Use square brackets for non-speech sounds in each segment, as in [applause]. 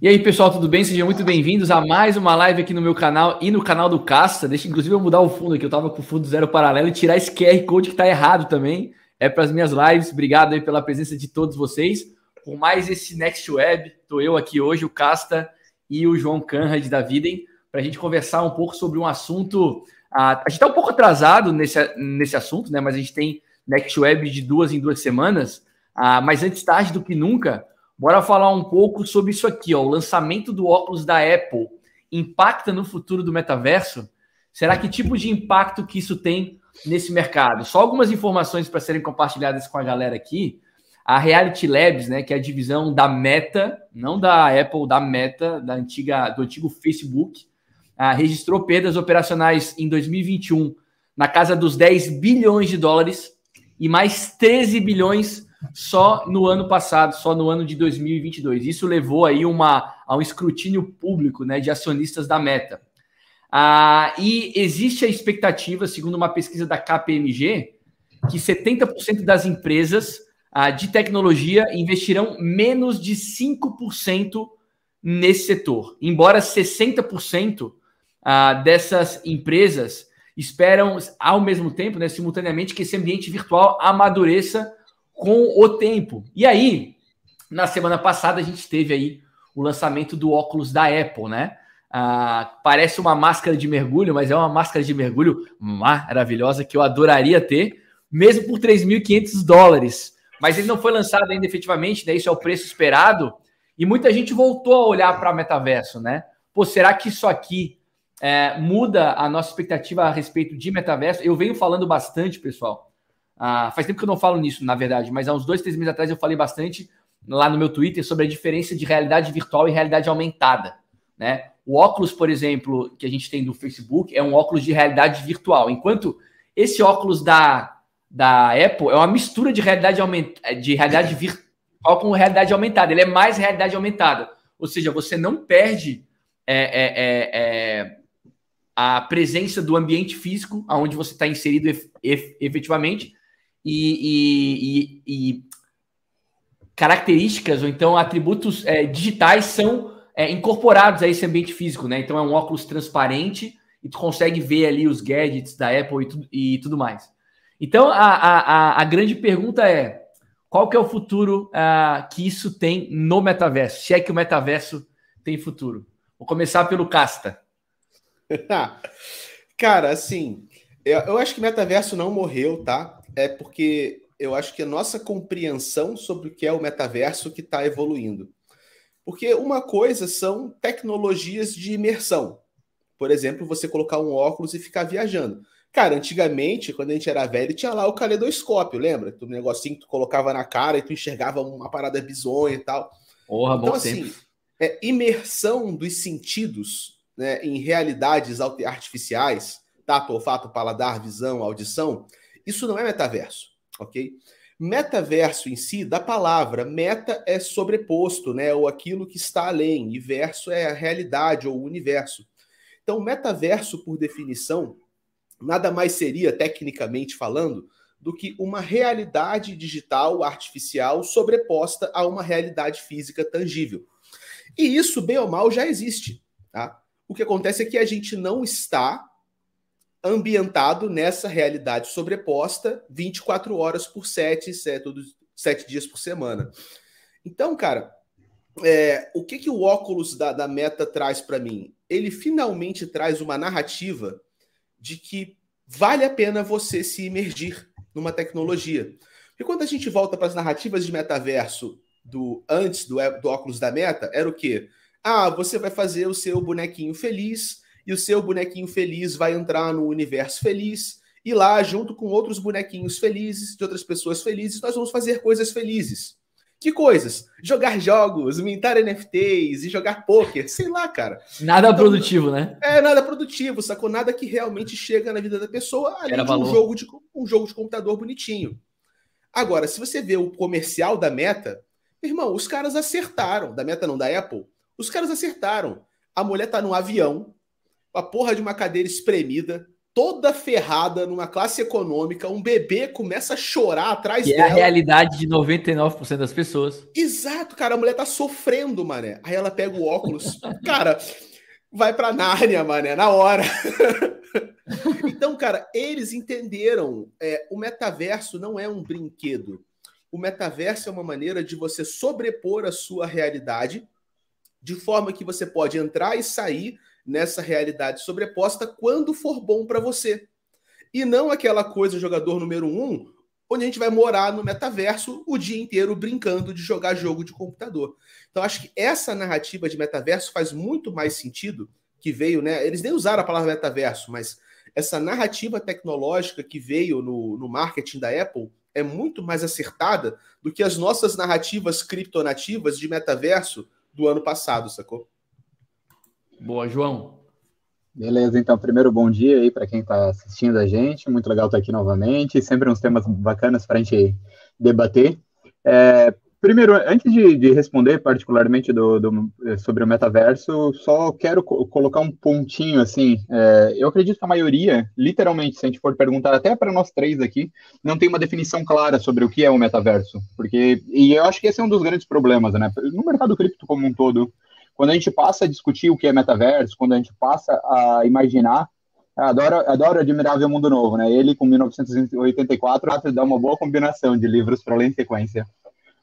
E aí, pessoal, tudo bem? Sejam muito bem-vindos a mais uma live aqui no meu canal e no canal do Casta. Deixa, inclusive, eu mudar o fundo aqui. Eu tava com o fundo zero paralelo e tirar esse QR Code que tá errado também. É para as minhas lives. Obrigado aí pela presença de todos vocês. Por mais esse Next Web, tô eu aqui hoje, o Casta e o João Canrad da Videm, para a gente conversar um pouco sobre um assunto. a gente está um pouco atrasado nesse, nesse assunto, né? Mas a gente tem Next Web de duas em duas semanas. Ah, mas antes tarde do que nunca, Bora falar um pouco sobre isso aqui, ó. O lançamento do óculos da Apple impacta no futuro do metaverso? Será que tipo de impacto que isso tem nesse mercado? Só algumas informações para serem compartilhadas com a galera aqui. A Reality Labs, né, que é a divisão da Meta, não da Apple, da Meta, da antiga, do antigo Facebook, ah, registrou perdas operacionais em 2021 na casa dos 10 bilhões de dólares e mais 13 bilhões só no ano passado, só no ano de 2022. Isso levou aí uma, a um escrutínio público né, de acionistas da Meta. Ah, e existe a expectativa, segundo uma pesquisa da KPMG, que 70% das empresas ah, de tecnologia investirão menos de 5% nesse setor. Embora 60% ah, dessas empresas esperam, ao mesmo tempo, né, simultaneamente, que esse ambiente virtual amadureça com o tempo. E aí, na semana passada, a gente teve aí o lançamento do óculos da Apple, né? Ah, parece uma máscara de mergulho, mas é uma máscara de mergulho maravilhosa que eu adoraria ter, mesmo por 3.500 dólares. Mas ele não foi lançado ainda efetivamente, né? Isso é o preço esperado. E muita gente voltou a olhar para metaverso, né? Pô, será que isso aqui é, muda a nossa expectativa a respeito de metaverso? Eu venho falando bastante, pessoal, ah, faz tempo que eu não falo nisso, na verdade, mas há uns dois, três meses atrás eu falei bastante lá no meu Twitter sobre a diferença de realidade virtual e realidade aumentada. Né? O óculos, por exemplo, que a gente tem do Facebook é um óculos de realidade virtual, enquanto esse óculos da, da Apple é uma mistura de realidade, de realidade virtual com realidade aumentada. Ele é mais realidade aumentada. Ou seja, você não perde é, é, é, é a presença do ambiente físico, onde você está inserido efetivamente, e, e, e características ou então atributos é, digitais são é, incorporados a esse ambiente físico, né? Então é um óculos transparente e tu consegue ver ali os gadgets da Apple e tudo, e tudo mais. Então a, a, a grande pergunta é qual que é o futuro uh, que isso tem no metaverso? Se é que o metaverso tem futuro. Vou começar pelo Casta. [laughs] Cara, assim, eu, eu acho que metaverso não morreu, tá? É porque eu acho que a nossa compreensão sobre o que é o metaverso que está evoluindo. Porque uma coisa são tecnologias de imersão. Por exemplo, você colocar um óculos e ficar viajando. Cara, antigamente, quando a gente era velho, tinha lá o caleidoscópio, lembra? O negocinho que tu colocava na cara e tu enxergava uma parada bizonha e tal. Porra, então, assim, é, imersão dos sentidos né, em realidades artificiais, tato, olfato, paladar, visão, audição, isso não é metaverso, ok? Metaverso em si, da palavra, meta é sobreposto, né? Ou aquilo que está além, e verso é a realidade ou o universo. Então, metaverso, por definição, nada mais seria, tecnicamente falando, do que uma realidade digital artificial sobreposta a uma realidade física tangível. E isso, bem ou mal, já existe. Tá? O que acontece é que a gente não está ambientado nessa realidade sobreposta 24 horas por 7, 7, todos, 7 dias por semana. Então, cara, é, o que, que o óculos da, da Meta traz para mim? Ele finalmente traz uma narrativa de que vale a pena você se imergir numa tecnologia. Porque quando a gente volta para as narrativas de metaverso do antes do, do óculos da Meta, era o quê? Ah, você vai fazer o seu bonequinho feliz, e o seu bonequinho feliz vai entrar no universo feliz e lá, junto com outros bonequinhos felizes, de outras pessoas felizes, nós vamos fazer coisas felizes. Que coisas? Jogar jogos, mintar NFTs e jogar poker, sei lá, cara. Nada então, produtivo, né? É, nada produtivo, sacou? Nada que realmente chega na vida da pessoa, além Era de um jogo de, um jogo de computador bonitinho. Agora, se você vê o comercial da Meta, irmão, os caras acertaram. Da Meta não, da Apple. Os caras acertaram. A mulher tá num avião, a porra de uma cadeira espremida, toda ferrada numa classe econômica, um bebê começa a chorar atrás que dela. é a realidade de 99% das pessoas. Exato, cara, a mulher tá sofrendo, mané. Aí ela pega o óculos, cara, vai pra Nárnia, mané, na hora. [laughs] então, cara, eles entenderam, é, o metaverso não é um brinquedo. O metaverso é uma maneira de você sobrepor a sua realidade de forma que você pode entrar e sair nessa realidade sobreposta quando for bom para você. E não aquela coisa jogador número um, onde a gente vai morar no metaverso o dia inteiro brincando de jogar jogo de computador. Então acho que essa narrativa de metaverso faz muito mais sentido que veio, né? Eles nem usaram a palavra metaverso, mas essa narrativa tecnológica que veio no, no marketing da Apple é muito mais acertada do que as nossas narrativas criptonativas de metaverso do ano passado, sacou? Boa, João. Beleza, então, primeiro bom dia aí para quem está assistindo a gente. Muito legal estar aqui novamente. Sempre uns temas bacanas para a gente debater. É, primeiro, antes de, de responder particularmente do, do, sobre o metaverso, só quero co colocar um pontinho assim. É, eu acredito que a maioria, literalmente, se a gente for perguntar até para nós três aqui, não tem uma definição clara sobre o que é o metaverso. Porque, e eu acho que esse é um dos grandes problemas, né? No mercado cripto como um todo quando a gente passa a discutir o que é metaverso, quando a gente passa a imaginar, adoro, adoro Admirável Mundo Novo, né? Ele com 1984 dá uma boa combinação de livros para ler em sequência.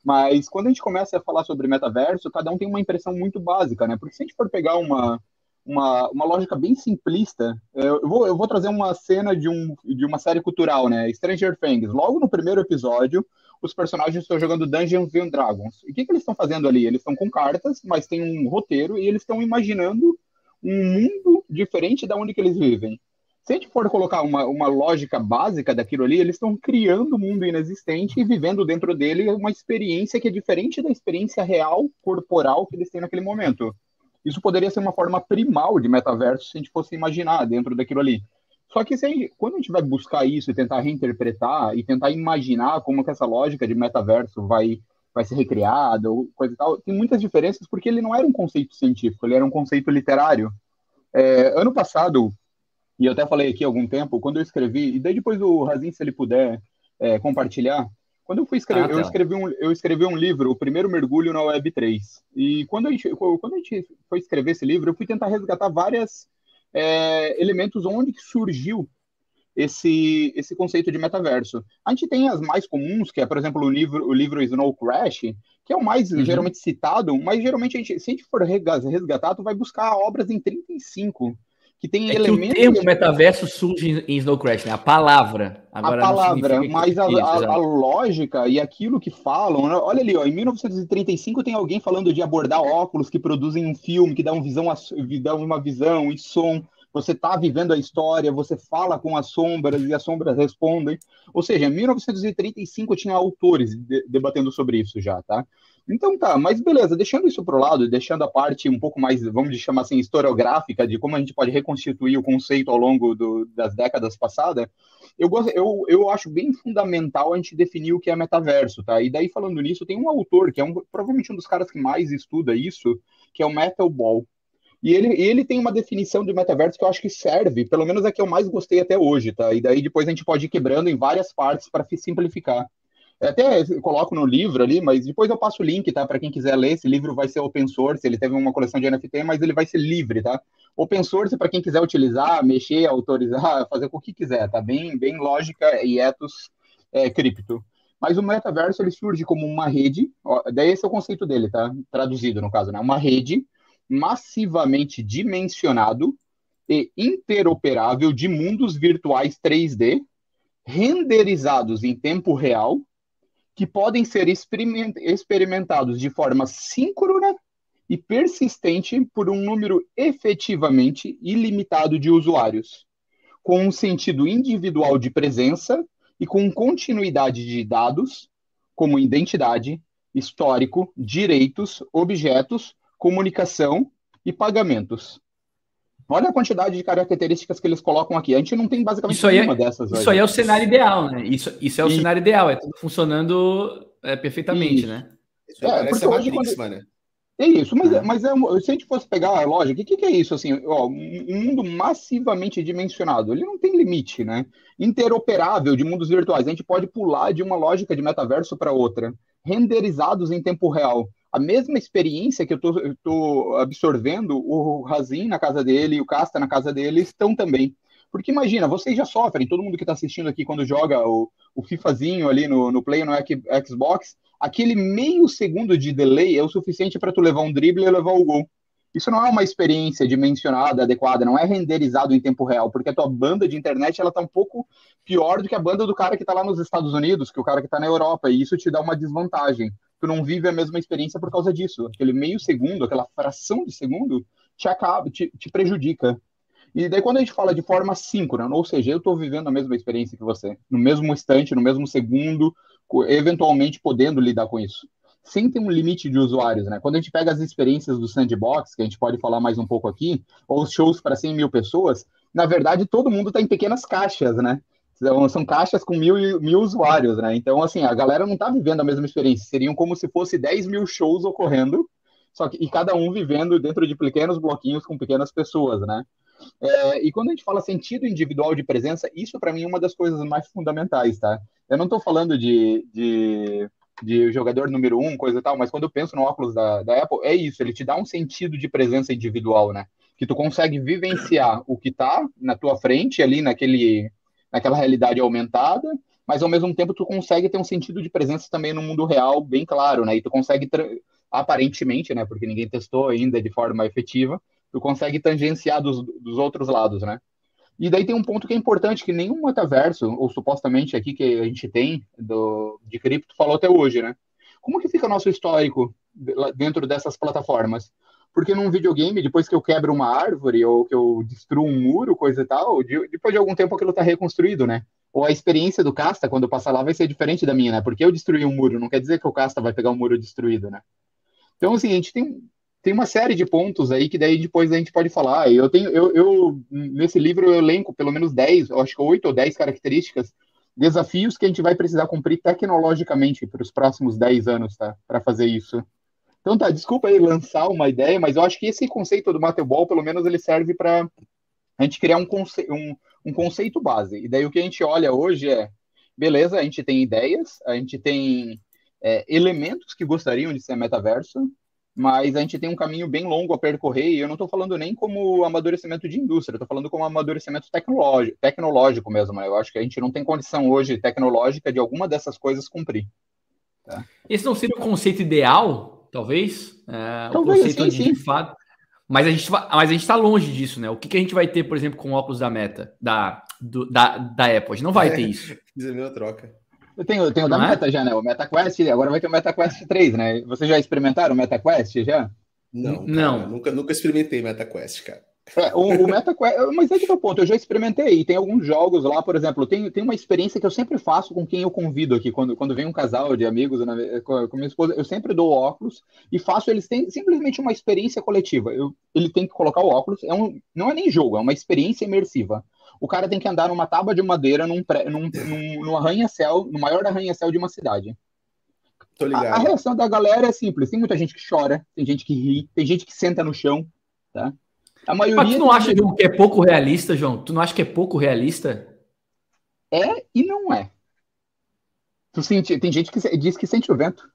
Mas quando a gente começa a falar sobre metaverso, cada um tem uma impressão muito básica, né? Porque se a gente for pegar uma, uma, uma lógica bem simplista, eu vou, eu vou trazer uma cena de, um, de uma série cultural, né? Stranger Things. Logo no primeiro episódio, os personagens estão jogando Dungeons and Dragons. E o que, que eles estão fazendo ali? Eles estão com cartas, mas tem um roteiro e eles estão imaginando um mundo diferente da onde que eles vivem. Se a gente for colocar uma, uma lógica básica daquilo ali, eles estão criando um mundo inexistente e vivendo dentro dele uma experiência que é diferente da experiência real, corporal que eles têm naquele momento. Isso poderia ser uma forma primal de metaverso se a gente fosse imaginar dentro daquilo ali. Só que se, quando a gente vai buscar isso e tentar reinterpretar e tentar imaginar como que essa lógica de metaverso vai, vai ser recriada ou coisa e tal, tem muitas diferenças porque ele não era um conceito científico, ele era um conceito literário. É, ano passado, e eu até falei aqui há algum tempo, quando eu escrevi, e daí depois o Razin, se ele puder é, compartilhar, quando eu fui escrever, ah, tá. eu, escrevi um, eu escrevi um livro, O Primeiro Mergulho na Web 3. E quando a, gente, quando a gente foi escrever esse livro, eu fui tentar resgatar várias é, elementos onde que surgiu esse, esse conceito de metaverso. A gente tem as mais comuns, que é, por exemplo, o livro, o livro Snow Crash, que é o mais uhum. geralmente citado, mas geralmente, a gente, se a gente for resgatar, tu vai buscar obras em 35, que tem é elementos... Que o termo metaverso surge em Snow Crash, né? A palavra. Agora a palavra, mas a, a, a, lógica e aquilo que falam... Né? Olha ali, ó, em 1935 tem alguém falando de abordar óculos que produzem um filme, que dá, um visão, dá uma visão e som você está vivendo a história, você fala com as sombras e as sombras respondem. Ou seja, em 1935 tinha autores de, debatendo sobre isso já, tá? Então tá, mas beleza, deixando isso para o lado, deixando a parte um pouco mais, vamos chamar assim, historiográfica, de como a gente pode reconstituir o conceito ao longo do, das décadas passadas, eu, gosto, eu, eu acho bem fundamental a gente definir o que é metaverso, tá? E daí, falando nisso, tem um autor, que é um, provavelmente um dos caras que mais estuda isso, que é o Metal Ball. E ele, ele tem uma definição de metaverso que eu acho que serve, pelo menos é que eu mais gostei até hoje, tá? E daí depois a gente pode ir quebrando em várias partes para simplificar. Até coloco no livro ali, mas depois eu passo o link, tá? Para quem quiser ler. Esse livro vai ser open source, ele teve uma coleção de NFT, mas ele vai ser livre, tá? Open source para quem quiser utilizar, mexer, autorizar, fazer o que quiser, tá? Bem, bem lógica e ethos é, cripto. Mas o metaverso ele surge como uma rede, ó, daí esse é o conceito dele, tá? Traduzido no caso, né? Uma rede massivamente dimensionado e interoperável de mundos virtuais 3D renderizados em tempo real que podem ser experimentados de forma síncrona e persistente por um número efetivamente ilimitado de usuários, com um sentido individual de presença e com continuidade de dados, como identidade, histórico, direitos, objetos, comunicação e pagamentos. Olha a quantidade de características que eles colocam aqui. A gente não tem basicamente isso nenhuma é, dessas. Isso hoje. aí é o cenário ideal, né? Isso, isso é o e... cenário ideal, é tudo funcionando é, perfeitamente, e... né? Isso é, parece a Matrix, quando... mano. É isso, mas, é. mas é, se a gente fosse pegar a lógica, o que, que é isso? Assim, ó, um mundo massivamente dimensionado, ele não tem limite, né? Interoperável de mundos virtuais, a gente pode pular de uma lógica de metaverso para outra, renderizados em tempo real. A mesma experiência que eu estou absorvendo, o Razin na casa dele e o Casta na casa dele estão também. Porque imagina, vocês já sofrem, todo mundo que está assistindo aqui quando joga o, o FIFAzinho ali no, no Play no Xbox, aquele meio segundo de delay é o suficiente para tu levar um drible e levar o gol. Isso não é uma experiência dimensionada, adequada, não é renderizado em tempo real, porque a tua banda de internet ela tá um pouco pior do que a banda do cara que está lá nos Estados Unidos, que o cara que está na Europa, e isso te dá uma desvantagem. Tu não vive a mesma experiência por causa disso. Aquele meio segundo, aquela fração de segundo, te acaba, te, te prejudica. E daí quando a gente fala de forma síncrona, ou seja, eu estou vivendo a mesma experiência que você, no mesmo instante, no mesmo segundo, eventualmente podendo lidar com isso. Sem ter um limite de usuários, né? Quando a gente pega as experiências do Sandbox, que a gente pode falar mais um pouco aqui, ou os shows para 100 mil pessoas, na verdade todo mundo está em pequenas caixas, né? Então, são caixas com mil, mil usuários, né? Então, assim, a galera não está vivendo a mesma experiência. Seriam como se fosse 10 mil shows ocorrendo, só que, e cada um vivendo dentro de pequenos bloquinhos com pequenas pessoas, né? É, e quando a gente fala sentido individual de presença, isso para mim é uma das coisas mais fundamentais, tá? Eu não estou falando de, de, de, jogador número um, coisa e tal, mas quando eu penso no óculos da, da Apple, é isso, ele te dá um sentido de presença individual, né? Que tu consegue vivenciar o que está na tua frente, ali naquele, naquela realidade aumentada, mas ao mesmo tempo tu consegue ter um sentido de presença também no mundo real bem claro, né? E tu consegue, aparentemente, né? Porque ninguém testou ainda de forma efetiva, tu consegue tangenciar dos, dos outros lados, né? E daí tem um ponto que é importante, que nenhum metaverso, ou supostamente aqui que a gente tem do, de cripto, falou até hoje, né? Como que fica nosso histórico dentro dessas plataformas? Porque num videogame, depois que eu quebro uma árvore ou que eu destruo um muro, coisa e tal, depois de algum tempo aquilo está reconstruído, né? Ou a experiência do casta, quando passar lá, vai ser diferente da minha, né? Porque eu destruí um muro, não quer dizer que o casta vai pegar um muro destruído, né? Então, assim, a gente tem tem uma série de pontos aí que daí depois a gente pode falar. Eu tenho, eu, eu nesse livro eu elenco pelo menos 10, acho que 8 ou 10 características, desafios que a gente vai precisar cumprir tecnologicamente para os próximos 10 anos, tá? Para fazer isso. Então tá, desculpa aí lançar uma ideia, mas eu acho que esse conceito do Matebol, pelo menos ele serve para a gente criar um, conce um, um conceito base. E daí o que a gente olha hoje é, beleza, a gente tem ideias, a gente tem é, elementos que gostariam de ser metaverso, mas a gente tem um caminho bem longo a percorrer, e eu não estou falando nem como amadurecimento de indústria, estou falando como amadurecimento tecnológico, tecnológico mesmo. Né? Eu acho que a gente não tem condição hoje tecnológica de alguma dessas coisas cumprir. Tá? Esse não seria o conceito ideal, talvez? É, talvez, o conceito sim, de fato. Mas a gente mas a gente está longe disso, né? O que, que a gente vai ter, por exemplo, com o óculos da Meta, da, do, da, da Apple? A gente não vai é, ter isso. [laughs] Dizer minha troca. Eu tenho, eu tenho o da é? Meta já, né? O MetaQuest, agora vai ter o MetaQuest 3, né? Vocês já experimentaram o MetaQuest já? Não, não. nunca, nunca experimentei MetaQuest, cara. É, o, o MetaQuest, mas é que o ponto, eu já experimentei, tem alguns jogos lá, por exemplo, tem, tem uma experiência que eu sempre faço com quem eu convido aqui, quando, quando vem um casal de amigos né, com, com minha esposa, eu sempre dou óculos e faço eles têm simplesmente uma experiência coletiva. Eu, ele tem que colocar o óculos, é um, não é nem jogo, é uma experiência imersiva o cara tem que andar numa tábua de madeira num, pré, num, num, num arranha-céu, no maior arranha-céu de uma cidade. Tô ligado. A, a, reação da galera é simples. Tem muita gente que chora, tem gente que ri, tem gente que senta no chão, tá? A maioria. Mas tu não acha que é pouco realista, João? Tu não acha que é pouco realista? É e não é. Tu sente, tem gente que diz que sente o vento.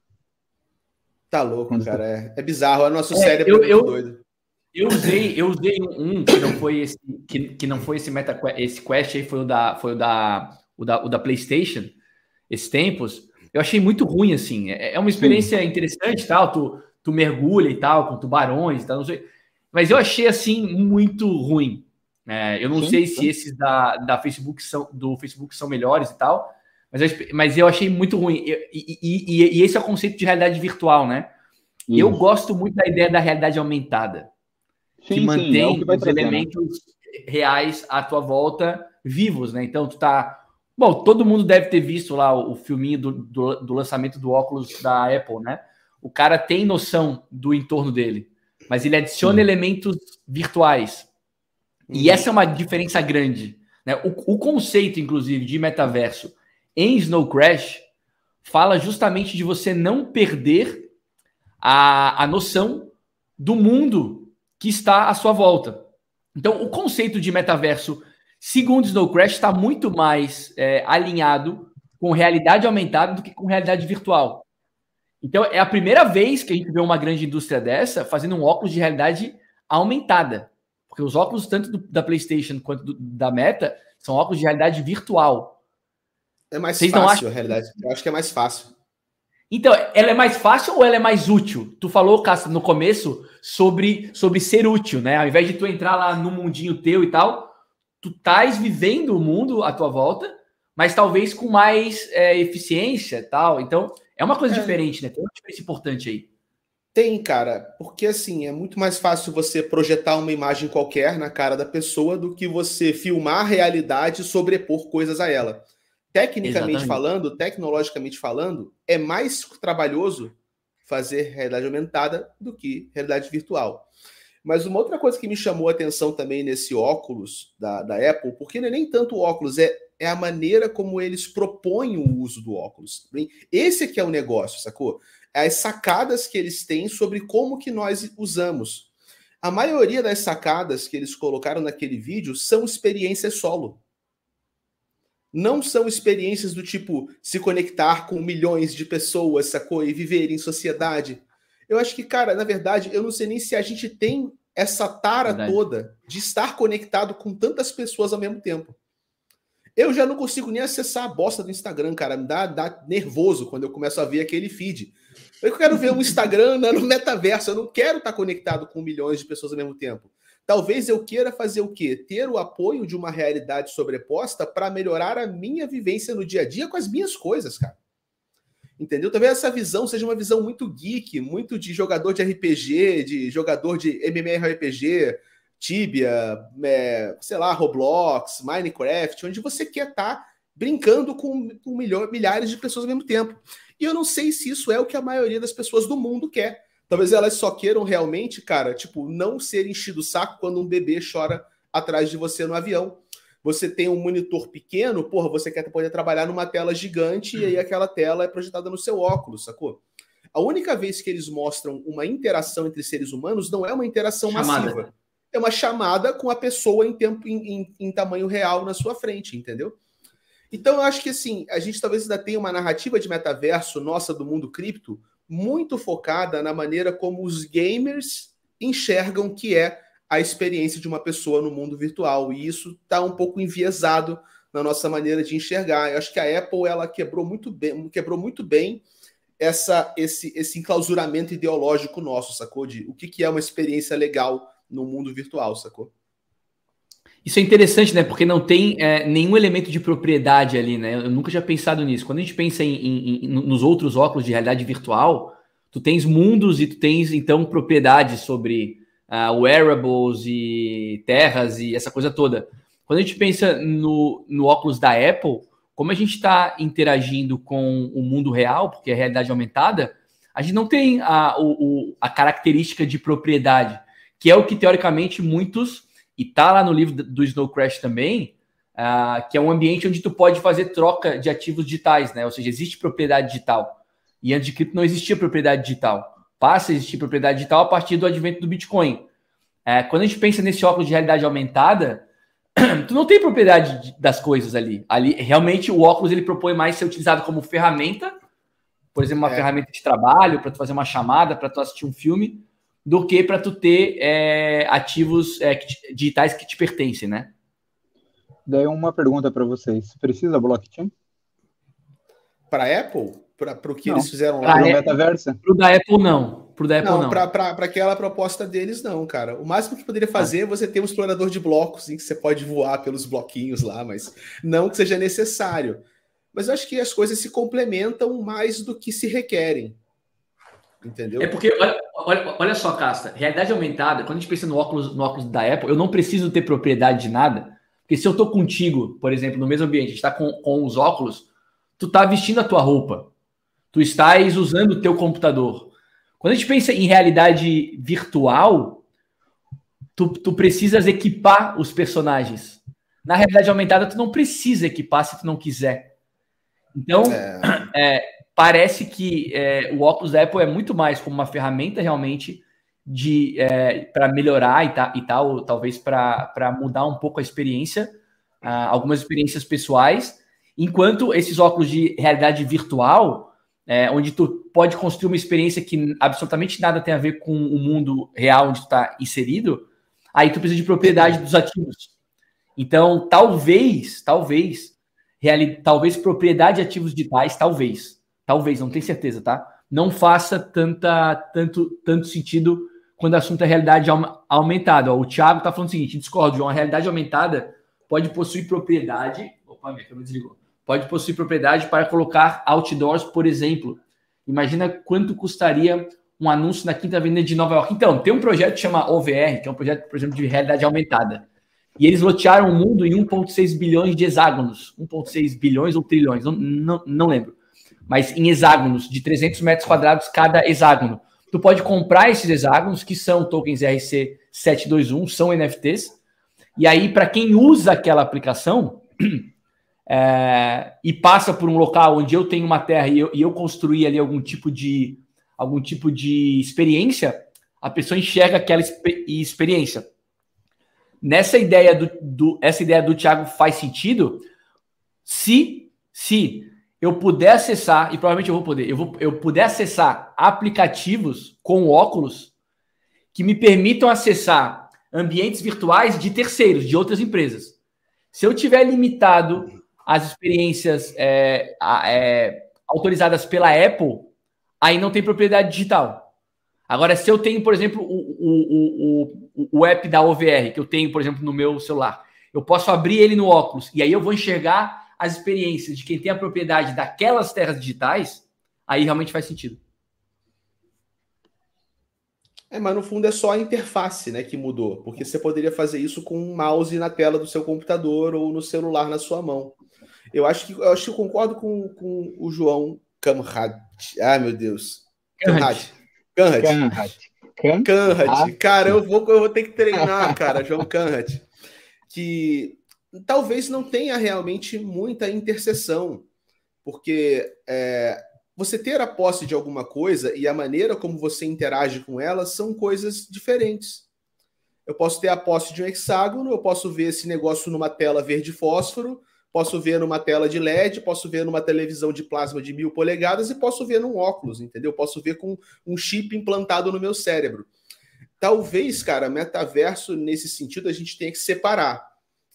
Tá louco, cara. É, é bizarro. É nosso é, cérebro eu, eu, doido. Eu usei, eu usei um que não foi esse, que, que não foi esse meta esse quest aí, foi o da, foi o da, o da, o da PlayStation, esses tempos. Eu achei muito ruim, assim. É, é uma experiência Sim. interessante, tal. Tu, tu mergulha e tal, com tubarões e tal, não sei. Mas eu achei, assim, muito ruim. É, eu não Sim, sei se esses da, da Facebook são, do Facebook são melhores e tal, mas eu, mas eu achei muito ruim. E, e, e, e esse é o conceito de realidade virtual, né? Isso. Eu gosto muito da ideia da realidade aumentada sim, que mantém sim, é que os né? elementos né? reais à tua volta vivos, né? Então tu tá. Bom, todo mundo deve ter visto lá o, o filminho do, do, do, lançamento do óculos da Apple, né? O cara tem noção do entorno dele, mas ele adiciona sim. elementos virtuais. E uhum. essa é uma diferença grande. Né? O, o conceito, inclusive, de metaverso em Snow Crash fala justamente de você não perder a, a noção do mundo que está à sua volta. Então, o conceito de metaverso, segundo Snow Crash, está muito mais é, alinhado com realidade aumentada do que com realidade virtual. Então, é a primeira vez que a gente vê uma grande indústria dessa fazendo um óculos de realidade aumentada. Porque os óculos, tanto do, da PlayStation quanto do, da Meta, são óculos de realidade virtual. É mais Vocês fácil, acham... a realidade. Eu acho que é mais fácil. Então, ela é mais fácil ou ela é mais útil? Tu falou, Castro, no começo sobre, sobre ser útil, né? Ao invés de tu entrar lá no mundinho teu e tal, tu estás vivendo o mundo à tua volta, mas talvez com mais é, eficiência tal. Então, é uma coisa é. diferente, né? Tem uma diferença importante aí. Tem, cara, porque assim, é muito mais fácil você projetar uma imagem qualquer na cara da pessoa do que você filmar a realidade e sobrepor coisas a ela. Tecnicamente Exatamente. falando, tecnologicamente falando, é mais trabalhoso fazer realidade aumentada do que realidade virtual. Mas uma outra coisa que me chamou a atenção também nesse óculos da, da Apple, porque não é nem tanto o óculos, é, é a maneira como eles propõem o uso do óculos. Esse que é o negócio, sacou? É as sacadas que eles têm sobre como que nós usamos. A maioria das sacadas que eles colocaram naquele vídeo são experiências solo não são experiências do tipo se conectar com milhões de pessoas, sacou? E viver em sociedade. Eu acho que, cara, na verdade, eu não sei nem se a gente tem essa tara verdade. toda de estar conectado com tantas pessoas ao mesmo tempo. Eu já não consigo nem acessar a bosta do Instagram, cara. Me dá, dá nervoso quando eu começo a ver aquele feed. Eu quero ver um Instagram né, no metaverso. Eu não quero estar conectado com milhões de pessoas ao mesmo tempo. Talvez eu queira fazer o quê? Ter o apoio de uma realidade sobreposta para melhorar a minha vivência no dia a dia com as minhas coisas, cara. Entendeu? Talvez essa visão seja uma visão muito geek, muito de jogador de RPG, de jogador de MMORPG, Tibia, é, sei lá, Roblox, Minecraft, onde você quer estar tá brincando com, com milhares de pessoas ao mesmo tempo. E eu não sei se isso é o que a maioria das pessoas do mundo quer. Talvez elas só queiram realmente, cara, tipo, não ser enchido o saco quando um bebê chora atrás de você no avião. Você tem um monitor pequeno, porra, você quer poder trabalhar numa tela gigante e aí aquela tela é projetada no seu óculos, sacou? A única vez que eles mostram uma interação entre seres humanos não é uma interação chamada. massiva. É uma chamada com a pessoa em tempo em, em, em tamanho real na sua frente, entendeu? Então eu acho que assim, a gente talvez ainda tenha uma narrativa de metaverso nossa do mundo cripto muito focada na maneira como os gamers enxergam que é a experiência de uma pessoa no mundo virtual. E isso está um pouco enviesado na nossa maneira de enxergar. Eu acho que a Apple ela quebrou muito bem, quebrou muito bem essa, esse, esse enclausuramento ideológico nosso, sacou? De o que, que é uma experiência legal no mundo virtual, sacou? Isso é interessante, né? Porque não tem é, nenhum elemento de propriedade ali, né? Eu nunca tinha pensado nisso. Quando a gente pensa em, em, em, nos outros óculos de realidade virtual, tu tens mundos e tu tens, então, propriedades sobre uh, wearables e terras e essa coisa toda. Quando a gente pensa no, no óculos da Apple, como a gente está interagindo com o mundo real, porque é a realidade aumentada, a gente não tem a, o, a característica de propriedade, que é o que, teoricamente, muitos e tá lá no livro do Snow Crash também, uh, que é um ambiente onde tu pode fazer troca de ativos digitais, né? Ou seja, existe propriedade digital. E antes de cripto não existia propriedade digital. Passa a existir propriedade digital a partir do advento do Bitcoin. Uh, quando a gente pensa nesse óculos de realidade aumentada, [clears throat] tu não tem propriedade das coisas ali. Ali realmente o óculos ele propõe mais ser utilizado como ferramenta, por exemplo, uma é. ferramenta de trabalho para tu fazer uma chamada, para tu assistir um filme, do que para tu ter é, ativos é, digitais que te pertencem, né? Daí uma pergunta para vocês: precisa blockchain? Para Apple? Para o que não. eles fizeram lá no metaverso? Para o da Apple, não. Para da Apple, não. não. Para aquela proposta deles, não, cara. O máximo que poderia fazer é você ter um explorador de blocos em que você pode voar pelos bloquinhos lá, mas não que seja necessário. Mas eu acho que as coisas se complementam mais do que se requerem. Entendeu? É porque, olha, olha, olha só, Casta, realidade aumentada, quando a gente pensa no óculos, no óculos da Apple, eu não preciso ter propriedade de nada, porque se eu tô contigo, por exemplo, no mesmo ambiente, a gente tá com, com os óculos, tu tá vestindo a tua roupa, tu estás usando o teu computador. Quando a gente pensa em realidade virtual, tu, tu precisas equipar os personagens. Na realidade aumentada, tu não precisa equipar se tu não quiser. Então, é... [clears throat] É, parece que é, o óculos da Apple é muito mais como uma ferramenta realmente de é, para melhorar e, e tal, talvez para mudar um pouco a experiência, uh, algumas experiências pessoais, enquanto esses óculos de realidade virtual, é, onde tu pode construir uma experiência que absolutamente nada tem a ver com o mundo real onde tu está inserido, aí tu precisa de propriedade dos ativos. Então, talvez, talvez, reali talvez propriedade de ativos digitais, talvez, talvez, não tenho certeza, tá? Não faça tanta, tanto, tanto sentido quando o assunto é realidade aumentada. O Thiago está falando o seguinte: discordo, João. A realidade aumentada pode possuir propriedade. Opa, minha câmera desligou. Pode possuir propriedade para colocar outdoors, por exemplo. Imagina quanto custaria um anúncio na Quinta Avenida de Nova York. Então, tem um projeto que chama OVR, que é um projeto, por exemplo, de realidade aumentada. E eles lotearam o mundo em 1,6 bilhões de hexágonos. 1,6 bilhões ou trilhões, não, não, não lembro. Mas em hexágonos, de 300 metros quadrados cada hexágono tu pode comprar esses hexágonos, que são tokens RC721, são NFTs. E aí, para quem usa aquela aplicação [clears throat] é, e passa por um local onde eu tenho uma terra e eu, e eu construí ali algum tipo de algum tipo de experiência, a pessoa enxerga aquela experiência. Nessa ideia do, do, essa ideia do Thiago faz sentido se se eu puder acessar, e provavelmente eu vou poder, eu, vou, eu puder acessar aplicativos com óculos que me permitam acessar ambientes virtuais de terceiros, de outras empresas. Se eu tiver limitado as experiências é, é, autorizadas pela Apple, aí não tem propriedade digital. Agora, se eu tenho, por exemplo, o, o, o, o app da OVR, que eu tenho, por exemplo, no meu celular, eu posso abrir ele no óculos e aí eu vou enxergar as experiências de quem tem a propriedade daquelas terras digitais, aí realmente faz sentido. É, mas no fundo é só a interface né, que mudou, porque você poderia fazer isso com um mouse na tela do seu computador ou no celular na sua mão. Eu acho que eu, acho que eu concordo com, com o João Kamrad. Ai, meu Deus. Kamrad. Kamrad. Kamrad. Cara, eu vou, eu vou ter que treinar, cara, João Kamrad. Que talvez não tenha realmente muita interseção, porque é, você ter a posse de alguma coisa e a maneira como você interage com ela são coisas diferentes. Eu posso ter a posse de um hexágono, eu posso ver esse negócio numa tela verde fósforo, posso ver numa tela de LED, posso ver numa televisão de plasma de mil polegadas e posso ver num óculos, entendeu? Posso ver com um chip implantado no meu cérebro. Talvez, cara, metaverso, nesse sentido, a gente tenha que separar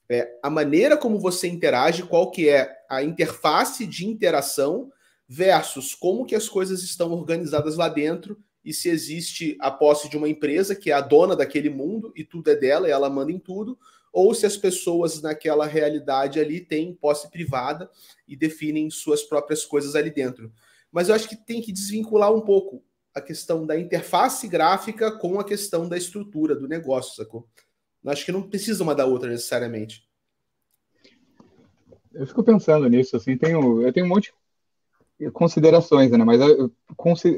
é, a maneira como você interage, qual que é a interface de interação versus como que as coisas estão organizadas lá dentro e se existe a posse de uma empresa que é a dona daquele mundo e tudo é dela e ela manda em tudo, ou se as pessoas naquela realidade ali têm posse privada e definem suas próprias coisas ali dentro. Mas eu acho que tem que desvincular um pouco a questão da interface gráfica com a questão da estrutura do negócio, sacou? Acho que não precisa uma da outra necessariamente. Eu fico pensando nisso, assim, tenho, eu tenho um monte de considerações, né? Mas eu,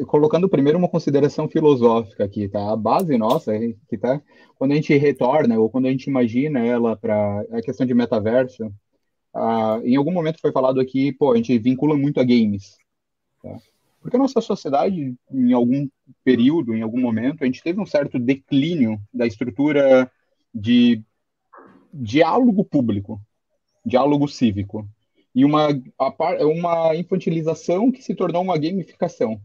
colocando primeiro uma consideração filosófica aqui, tá? A base nossa, que tá quando a gente retorna ou quando a gente imagina ela para a questão de metaverso, em algum momento foi falado aqui, pô, a gente vincula muito a games, tá? Porque a nossa sociedade, em algum período, em algum momento, a gente teve um certo declínio da estrutura de diálogo público, diálogo cívico, e uma, uma infantilização que se tornou uma gamificação.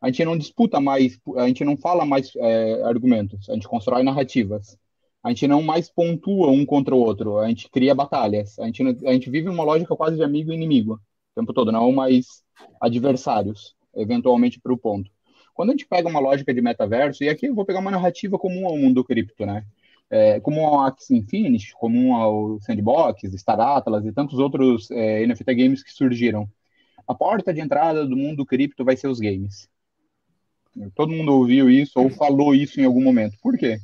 A gente não disputa mais, a gente não fala mais é, argumentos, a gente constrói narrativas. A gente não mais pontua um contra o outro, a gente cria batalhas. A gente, a gente vive uma lógica quase de amigo e inimigo o tempo todo, não mais adversários, eventualmente para o ponto. Quando a gente pega uma lógica de metaverso, e aqui eu vou pegar uma narrativa comum ao mundo cripto, né? É, comum ao Axie Infinity, comum ao Sandbox, Star Atlas e tantos outros é, NFT games que surgiram. A porta de entrada do mundo cripto vai ser os games. Todo mundo ouviu isso ou falou isso em algum momento. Por quê?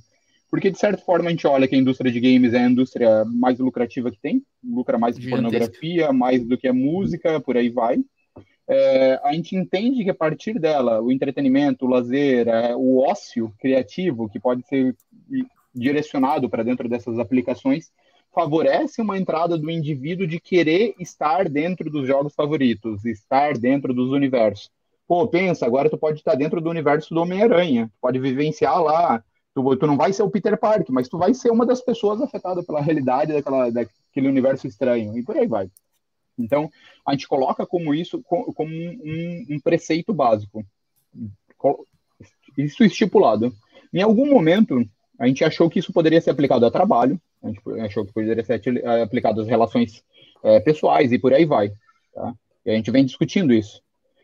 Porque, de certa forma, a gente olha que a indústria de games é a indústria mais lucrativa que tem, lucra mais de pornografia, mais do que a música, por aí vai. É, a gente entende que a partir dela, o entretenimento, o lazer, é, o ócio criativo, que pode ser direcionado para dentro dessas aplicações favorece uma entrada do indivíduo de querer estar dentro dos jogos favoritos, estar dentro dos universos. Pô, pensa, agora tu pode estar dentro do universo do Homem-Aranha, pode vivenciar lá Tu, tu não vai ser o Peter Parker, mas tu vai ser uma das pessoas afetadas pela realidade daquela, daquele universo estranho, e por aí vai. Então, a gente coloca como isso, como um, um preceito básico. Isso estipulado. Em algum momento, a gente achou que isso poderia ser aplicado a trabalho, a gente achou que poderia ser aplicado às relações é, pessoais e por aí vai. Tá? E a gente vem discutindo isso.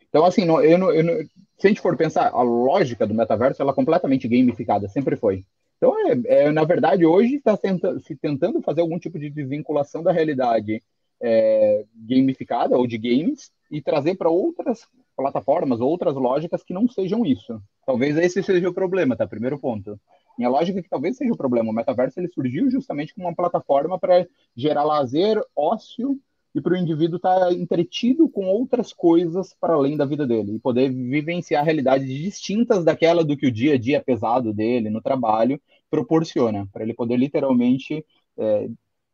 Então, assim, eu, eu, eu, se a gente for pensar, a lógica do metaverso ela é completamente gamificada, sempre foi. Então, é, é na verdade, hoje está se tentando fazer algum tipo de desvinculação da realidade é, gamificada ou de games e trazer para outras plataformas, outras lógicas que não sejam isso. Talvez esse seja o problema, tá? Primeiro ponto. Minha lógica é que talvez seja o problema. O metaverso ele surgiu justamente como uma plataforma para gerar lazer, ócio e para o indivíduo estar tá entretido com outras coisas para além da vida dele e poder vivenciar realidades distintas daquela do que o dia a dia pesado dele no trabalho proporciona, para ele poder literalmente é,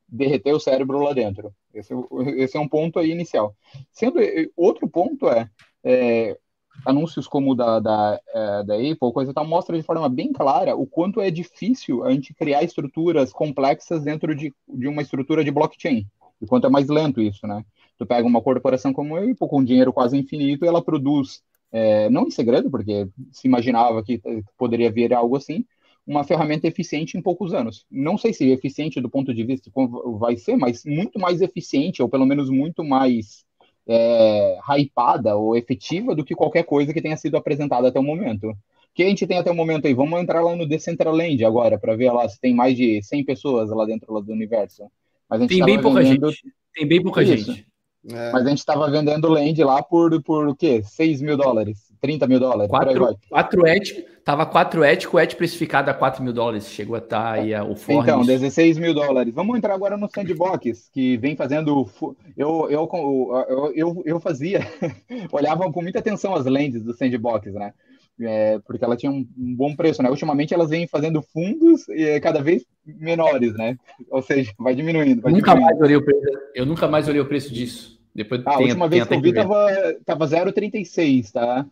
derreter o cérebro lá dentro. Esse, é [laughs] esse, é um ponto aí inicial. Sendo outro ponto é, é anúncios como o da, da, é, da Apple, coisa tal, mostra de forma bem clara o quanto é difícil a gente criar estruturas complexas dentro de, de uma estrutura de blockchain. E quanto é mais lento isso, né? Tu pega uma corporação como a Apple, com dinheiro quase infinito, e ela produz, é, não em segredo, porque se imaginava que poderia vir algo assim, uma ferramenta eficiente em poucos anos. Não sei se eficiente do ponto de vista como vai ser, mas muito mais eficiente, ou pelo menos muito mais é, hypada ou efetiva do que qualquer coisa que tenha sido apresentada até o momento. O que a gente tem até o momento aí? Vamos entrar lá no Decentraland agora, para ver lá se tem mais de 100 pessoas lá dentro lá do universo. Mas tem bem pouca vendendo... gente. Tem bem pouca Isso. gente. É. Mas a gente estava vendendo land lá por, por o quê? 6 mil dólares, 30 mil dólares. 4, 4 et, tava 4 et com et precificado a 4 mil dólares. Chegou a estar tá aí o Fornes. Então, 16 mil dólares. Vamos entrar agora no Sandbox, que vem fazendo. Eu, eu, eu, eu, eu fazia, [laughs] olhava com muita atenção as lentes do Sandbox, né? É, porque ela tinha um, um, bom preço, né? Ultimamente elas vêm fazendo fundos e cada vez menores, né? Ou seja, vai diminuindo. Vai nunca diminuindo. mais olhei o preço. Eu nunca mais olhei o preço disso. Depois ah, a última vez que eu vi tava, tava 0,36, tá?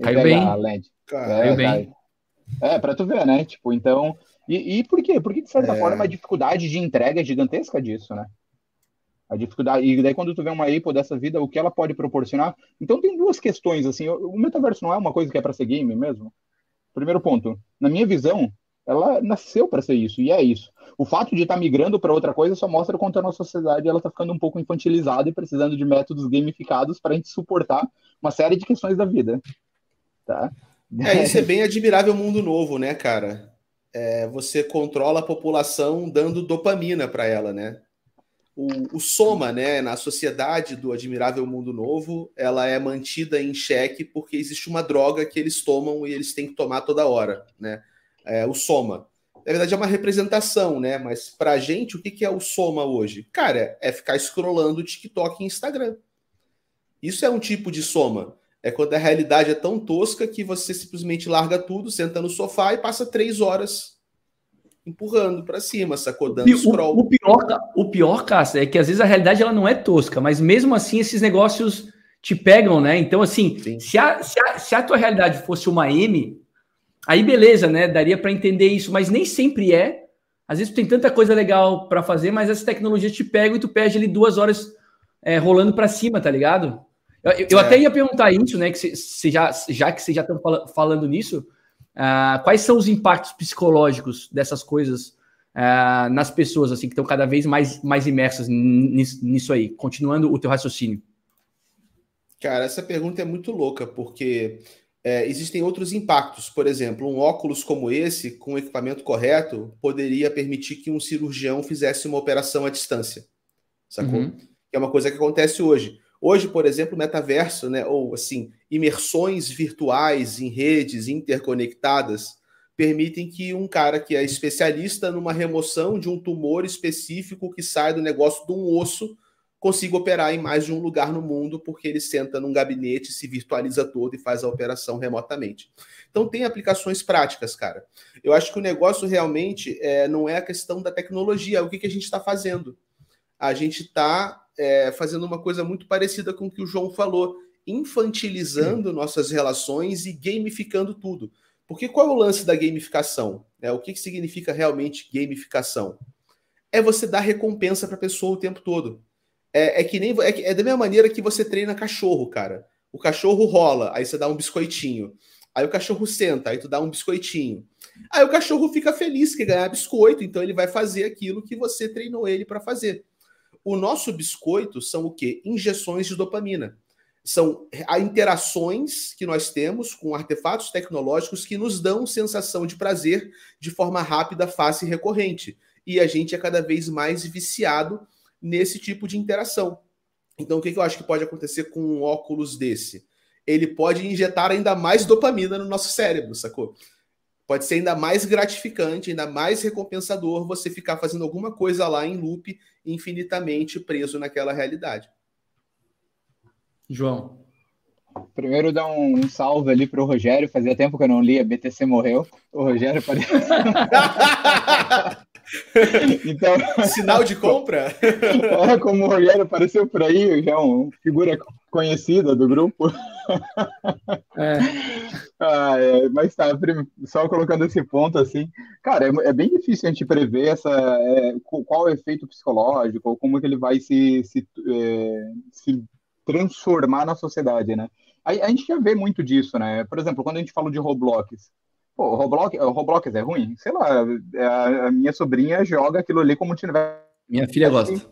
Caiu bem. Caiu é, bem. É, pra tu ver, né? Tipo, então. E, e por quê? Porque, de certa é. forma, a dificuldade de entrega é gigantesca disso, né? A dificuldade. E daí, quando tu vê uma Apple dessa vida, o que ela pode proporcionar. Então, tem duas questões, assim. O metaverso não é uma coisa que é para ser game mesmo? Primeiro ponto. Na minha visão, ela nasceu para ser isso, e é isso. O fato de estar tá migrando para outra coisa só mostra quanto a nossa sociedade ela está ficando um pouco infantilizada e precisando de métodos gamificados para a gente suportar uma série de questões da vida. Tá? É, isso é bem admirável mundo novo, né, cara? É, você controla a população dando dopamina para ela, né? O, o, soma, né, na sociedade do admirável mundo novo, ela é mantida em xeque porque existe uma droga que eles tomam e eles têm que tomar toda hora, né? é, o soma. Na verdade, é uma representação, né? Mas pra gente, o que, que é o soma hoje? Cara, é ficar scrollando TikTok e Instagram. Isso é um tipo de soma. É quando a realidade é tão tosca que você simplesmente larga tudo, senta no sofá e passa três horas empurrando para cima, sacodando o, scroll. O, o pior, o pior, Cássio, é que às vezes a realidade ela não é tosca, mas mesmo assim esses negócios te pegam, né? Então, assim, se a, se a, se a tua realidade fosse uma M, Aí beleza, né? Daria para entender isso, mas nem sempre é. Às vezes tu tem tanta coisa legal para fazer, mas essa tecnologia te pega e tu perde ali duas horas é, rolando para cima, tá ligado? Eu, eu é. até ia perguntar isso, né? Que se, já, já que vocês já estão falando nisso, uh, quais são os impactos psicológicos dessas coisas uh, nas pessoas, assim, que estão cada vez mais, mais imersas nisso, nisso aí? Continuando o teu raciocínio. Cara, essa pergunta é muito louca, porque é, existem outros impactos. Por exemplo, um óculos como esse, com o equipamento correto, poderia permitir que um cirurgião fizesse uma operação à distância. Sacou? Uhum. Que é uma coisa que acontece hoje. Hoje, por exemplo, metaverso, né, ou assim, imersões virtuais em redes interconectadas permitem que um cara que é especialista numa remoção de um tumor específico que sai do negócio de um osso consiga operar em mais de um lugar no mundo, porque ele senta num gabinete, se virtualiza todo e faz a operação remotamente. Então tem aplicações práticas, cara. Eu acho que o negócio realmente é, não é a questão da tecnologia, é o que, que a gente está fazendo. A gente está é, fazendo uma coisa muito parecida com o que o João falou, infantilizando nossas relações e gamificando tudo. Porque qual é o lance da gamificação? É, o que, que significa realmente gamificação? É você dar recompensa para a pessoa o tempo todo. É, é que nem é, é, da mesma maneira que você treina cachorro, cara. O cachorro rola, aí você dá um biscoitinho. Aí o cachorro senta, aí tu dá um biscoitinho. Aí o cachorro fica feliz que ganhar biscoito, então ele vai fazer aquilo que você treinou ele para fazer. O nosso biscoito são o quê? Injeções de dopamina. São interações que nós temos com artefatos tecnológicos que nos dão sensação de prazer de forma rápida, fácil e recorrente. E a gente é cada vez mais viciado nesse tipo de interação. Então, o que eu acho que pode acontecer com um óculos desse? Ele pode injetar ainda mais dopamina no nosso cérebro, sacou? Pode ser ainda mais gratificante, ainda mais recompensador você ficar fazendo alguma coisa lá em loop infinitamente preso naquela realidade. João. Primeiro dar um, salve ali para o Rogério. Fazia tempo que eu não li, a BTC morreu. O Rogério apareceu. [laughs] [laughs] então, sinal de [laughs] compra? É, como o Rogério apareceu por aí, já é uma figura conhecida do grupo. É. [laughs] Ah, é, mas tá, só colocando esse ponto assim, cara, é, é bem difícil a gente prever essa, é, qual é o efeito psicológico, como que ele vai se, se, é, se transformar na sociedade, né? A, a, gente já vê muito disso, né? Por exemplo, quando a gente fala de Roblox, pô, Roblox, Roblox é ruim? Sei lá, a, a minha sobrinha joga aquilo ali como tivesse... Minha filha gosta.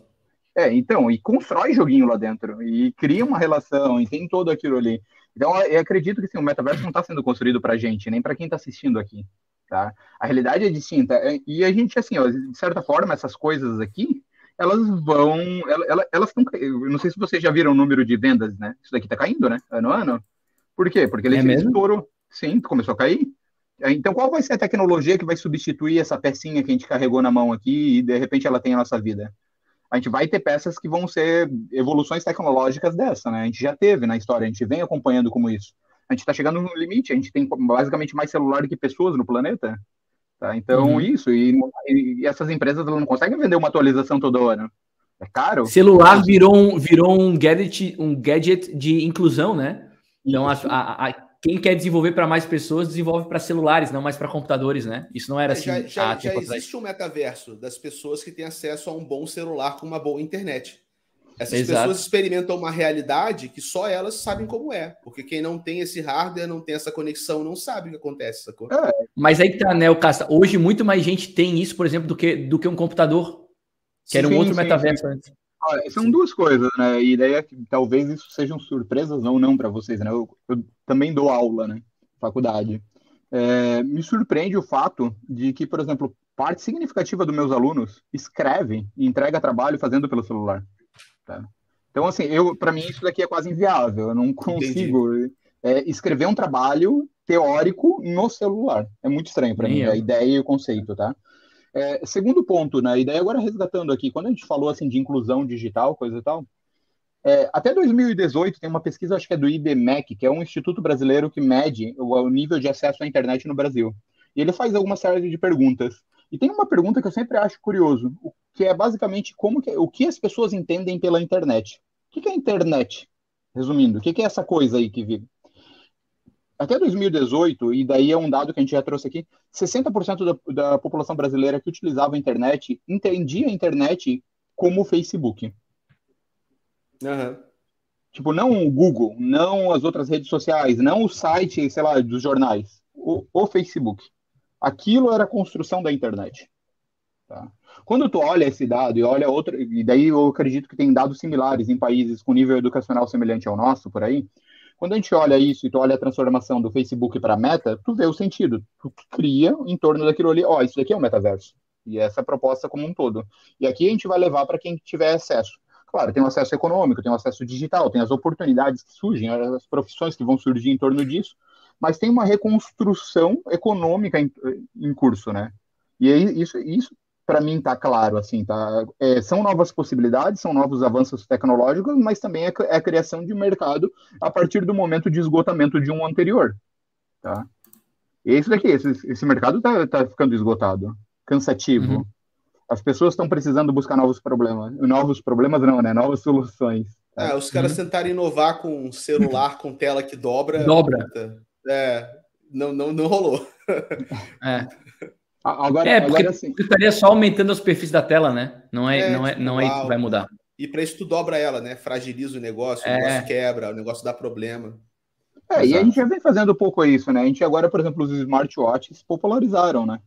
É, então, e constrói joguinho lá dentro, e cria uma relação, e tem todo aquilo ali. Então, eu acredito que assim, o metaverso não está sendo construído para gente, nem para quem está assistindo aqui. Tá? A realidade é distinta. É, e a gente, assim, ó, de certa forma, essas coisas aqui, elas vão. Elas estão. Eu não sei se vocês já viram o número de vendas, né? Isso daqui está caindo, né? Ano a ano. Por quê? Porque ele é estourou. Sim, começou a cair. É, então, qual vai ser a tecnologia que vai substituir essa pecinha que a gente carregou na mão aqui e de repente ela tem a nossa vida? a gente vai ter peças que vão ser evoluções tecnológicas dessa, né? A gente já teve na história, a gente vem acompanhando como isso. A gente está chegando no limite, a gente tem basicamente mais celular do que pessoas no planeta. Tá? Então, uhum. isso, e, e, essas empresas não conseguem vender uma atualização toda hora. É caro. Celular virou um, virou um, gadget, um gadget de inclusão, né? Então, a, a, a quem quer desenvolver para mais pessoas, desenvolve para celulares, não mais para computadores, né? Isso não era é, assim. Já, já, já existe um metaverso das pessoas que têm acesso a um bom celular com uma boa internet. Essas Exato. pessoas experimentam uma realidade que só elas sabem como é. Porque quem não tem esse hardware, não tem essa conexão, não sabe o que acontece, sacou? É. Mas aí que tá, né, o Casta. Hoje, muito mais gente tem isso, por exemplo, do que, do que um computador. Que sim, era um outro sim, metaverso sim. antes. Olha, são duas coisas, né? E daí é que talvez isso sejam surpresas ou não para vocês, né? Eu, eu, também dou aula, né? Faculdade. É, me surpreende o fato de que, por exemplo, parte significativa dos meus alunos escreve e entrega trabalho fazendo pelo celular. Tá? Então, assim, eu para mim isso daqui é quase inviável. Eu não consigo é, escrever um trabalho teórico no celular. É muito estranho para mim, eu. a ideia e o conceito, tá? É, segundo ponto, né? E daí agora resgatando aqui, quando a gente falou assim de inclusão digital, coisa e tal, é, até 2018 tem uma pesquisa, acho que é do IBMEC, que é um instituto brasileiro que mede o, o, nível de acesso à internet no Brasil. E ele faz alguma série de perguntas. E tem uma pergunta que eu sempre acho curioso, que é basicamente como que, o que as pessoas entendem pela internet. O que, é internet? Resumindo, o que, que é essa coisa aí que vive? até 2018, e daí é um dado que a gente já trouxe aqui, 60% da, da população brasileira que utilizava a internet entendia a internet como o Facebook. Uhum. Tipo, não o Google, não as outras redes sociais, não o site, sei lá, dos jornais, o, o Facebook. Aquilo era a construção da internet. Tá? Quando tu olha esse dado e olha outro, e daí eu acredito que tem dados similares em países com nível educacional semelhante ao nosso, por aí, quando a gente olha isso e tu olha a transformação do Facebook para Meta, tu vê o sentido. Tu cria em torno daquilo ali, ó, oh, isso daqui é um metaverso. E essa é a proposta como um todo. E aqui a gente vai levar para quem tiver acesso. Claro, tem o acesso econômico, tem o acesso digital, tem as oportunidades que surgem, as profissões que vão surgir em torno disso, mas tem uma reconstrução econômica em, em curso, né? E aí, isso, isso para mim tá claro, assim, tá? É, são novas possibilidades, são novos avanços tecnológicos, mas também é, é, a criação de mercado a partir do momento de esgotamento de um anterior, tá? E é daqui, esse, esse mercado tá, tá ficando esgotado, cansativo. Uhum. As pessoas estão precisando buscar novos problemas. Novos problemas não, né? Novas soluções. É, os caras uhum. tentarem inovar com um celular com tela que dobra. Dobra. É, não, não, não rolou. É. Agora, é, porque agora, assim... estaria só aumentando os perfis da tela, né? Não é, é não é, tipo, não é isso que vai mudar. E para isso tu dobra ela, né? Fragiliza o negócio, é. o negócio quebra, o negócio dá problema. É, Exato. e a gente já vem fazendo um pouco isso, né? A gente agora, por exemplo, os smartwatches popularizaram, né?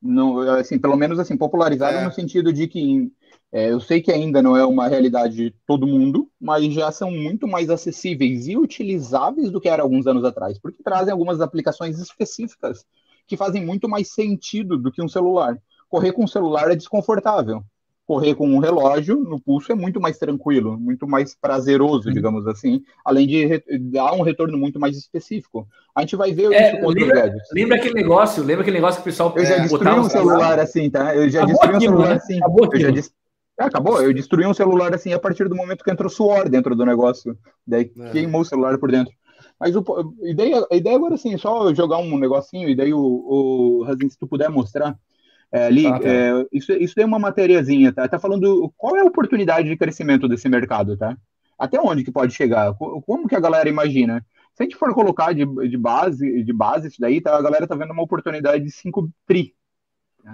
Não, assim, pelo menos assim, popularizaram é. no sentido de que é, eu sei que ainda não é uma realidade de todo mundo, mas já são muito mais acessíveis e utilizáveis do que era alguns anos atrás, porque trazem algumas aplicações específicas que fazem muito mais sentido do que um celular. Correr com um celular é desconfortável correr com um relógio no pulso é muito mais tranquilo, muito mais prazeroso, digamos assim, além de dar um retorno muito mais específico. A gente vai ver é, isso com lembra, outros Lembra aquele negócio? Lembra aquele negócio que o pessoal Eu já é, destruí um celular assim, tá? Eu já acabou destruí aquilo, um celular né? assim. Acabou eu já é, acabou, eu destruí um celular assim a partir do momento que entrou suor dentro do negócio. Daí é. queimou o celular por dentro. Mas o, a, ideia, a ideia agora assim, só jogar um negocinho e daí o, o Razin, se tu puder mostrar, é, ali, ah, tá. é, isso, isso é uma matériazinha, tá? Tá falando qual é a oportunidade de crescimento desse mercado, tá? Até onde que pode chegar? Como que a galera imagina? Se a gente for colocar de, de base, de base isso daí, tá? A galera tá vendo uma oportunidade de 5 tri.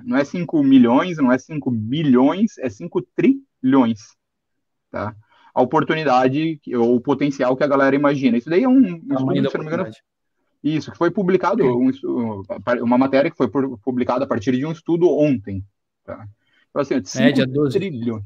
Não é 5 milhões, não é 5 bilhões, é 5 trilhões, tá? A oportunidade, ou o potencial que a galera imagina. Isso daí é um, um estudo, se não me engano, isso, que foi publicado, um, uma matéria que foi publicada a partir de um estudo ontem. Tá? Então, assim, 5 Média 12. trilhões.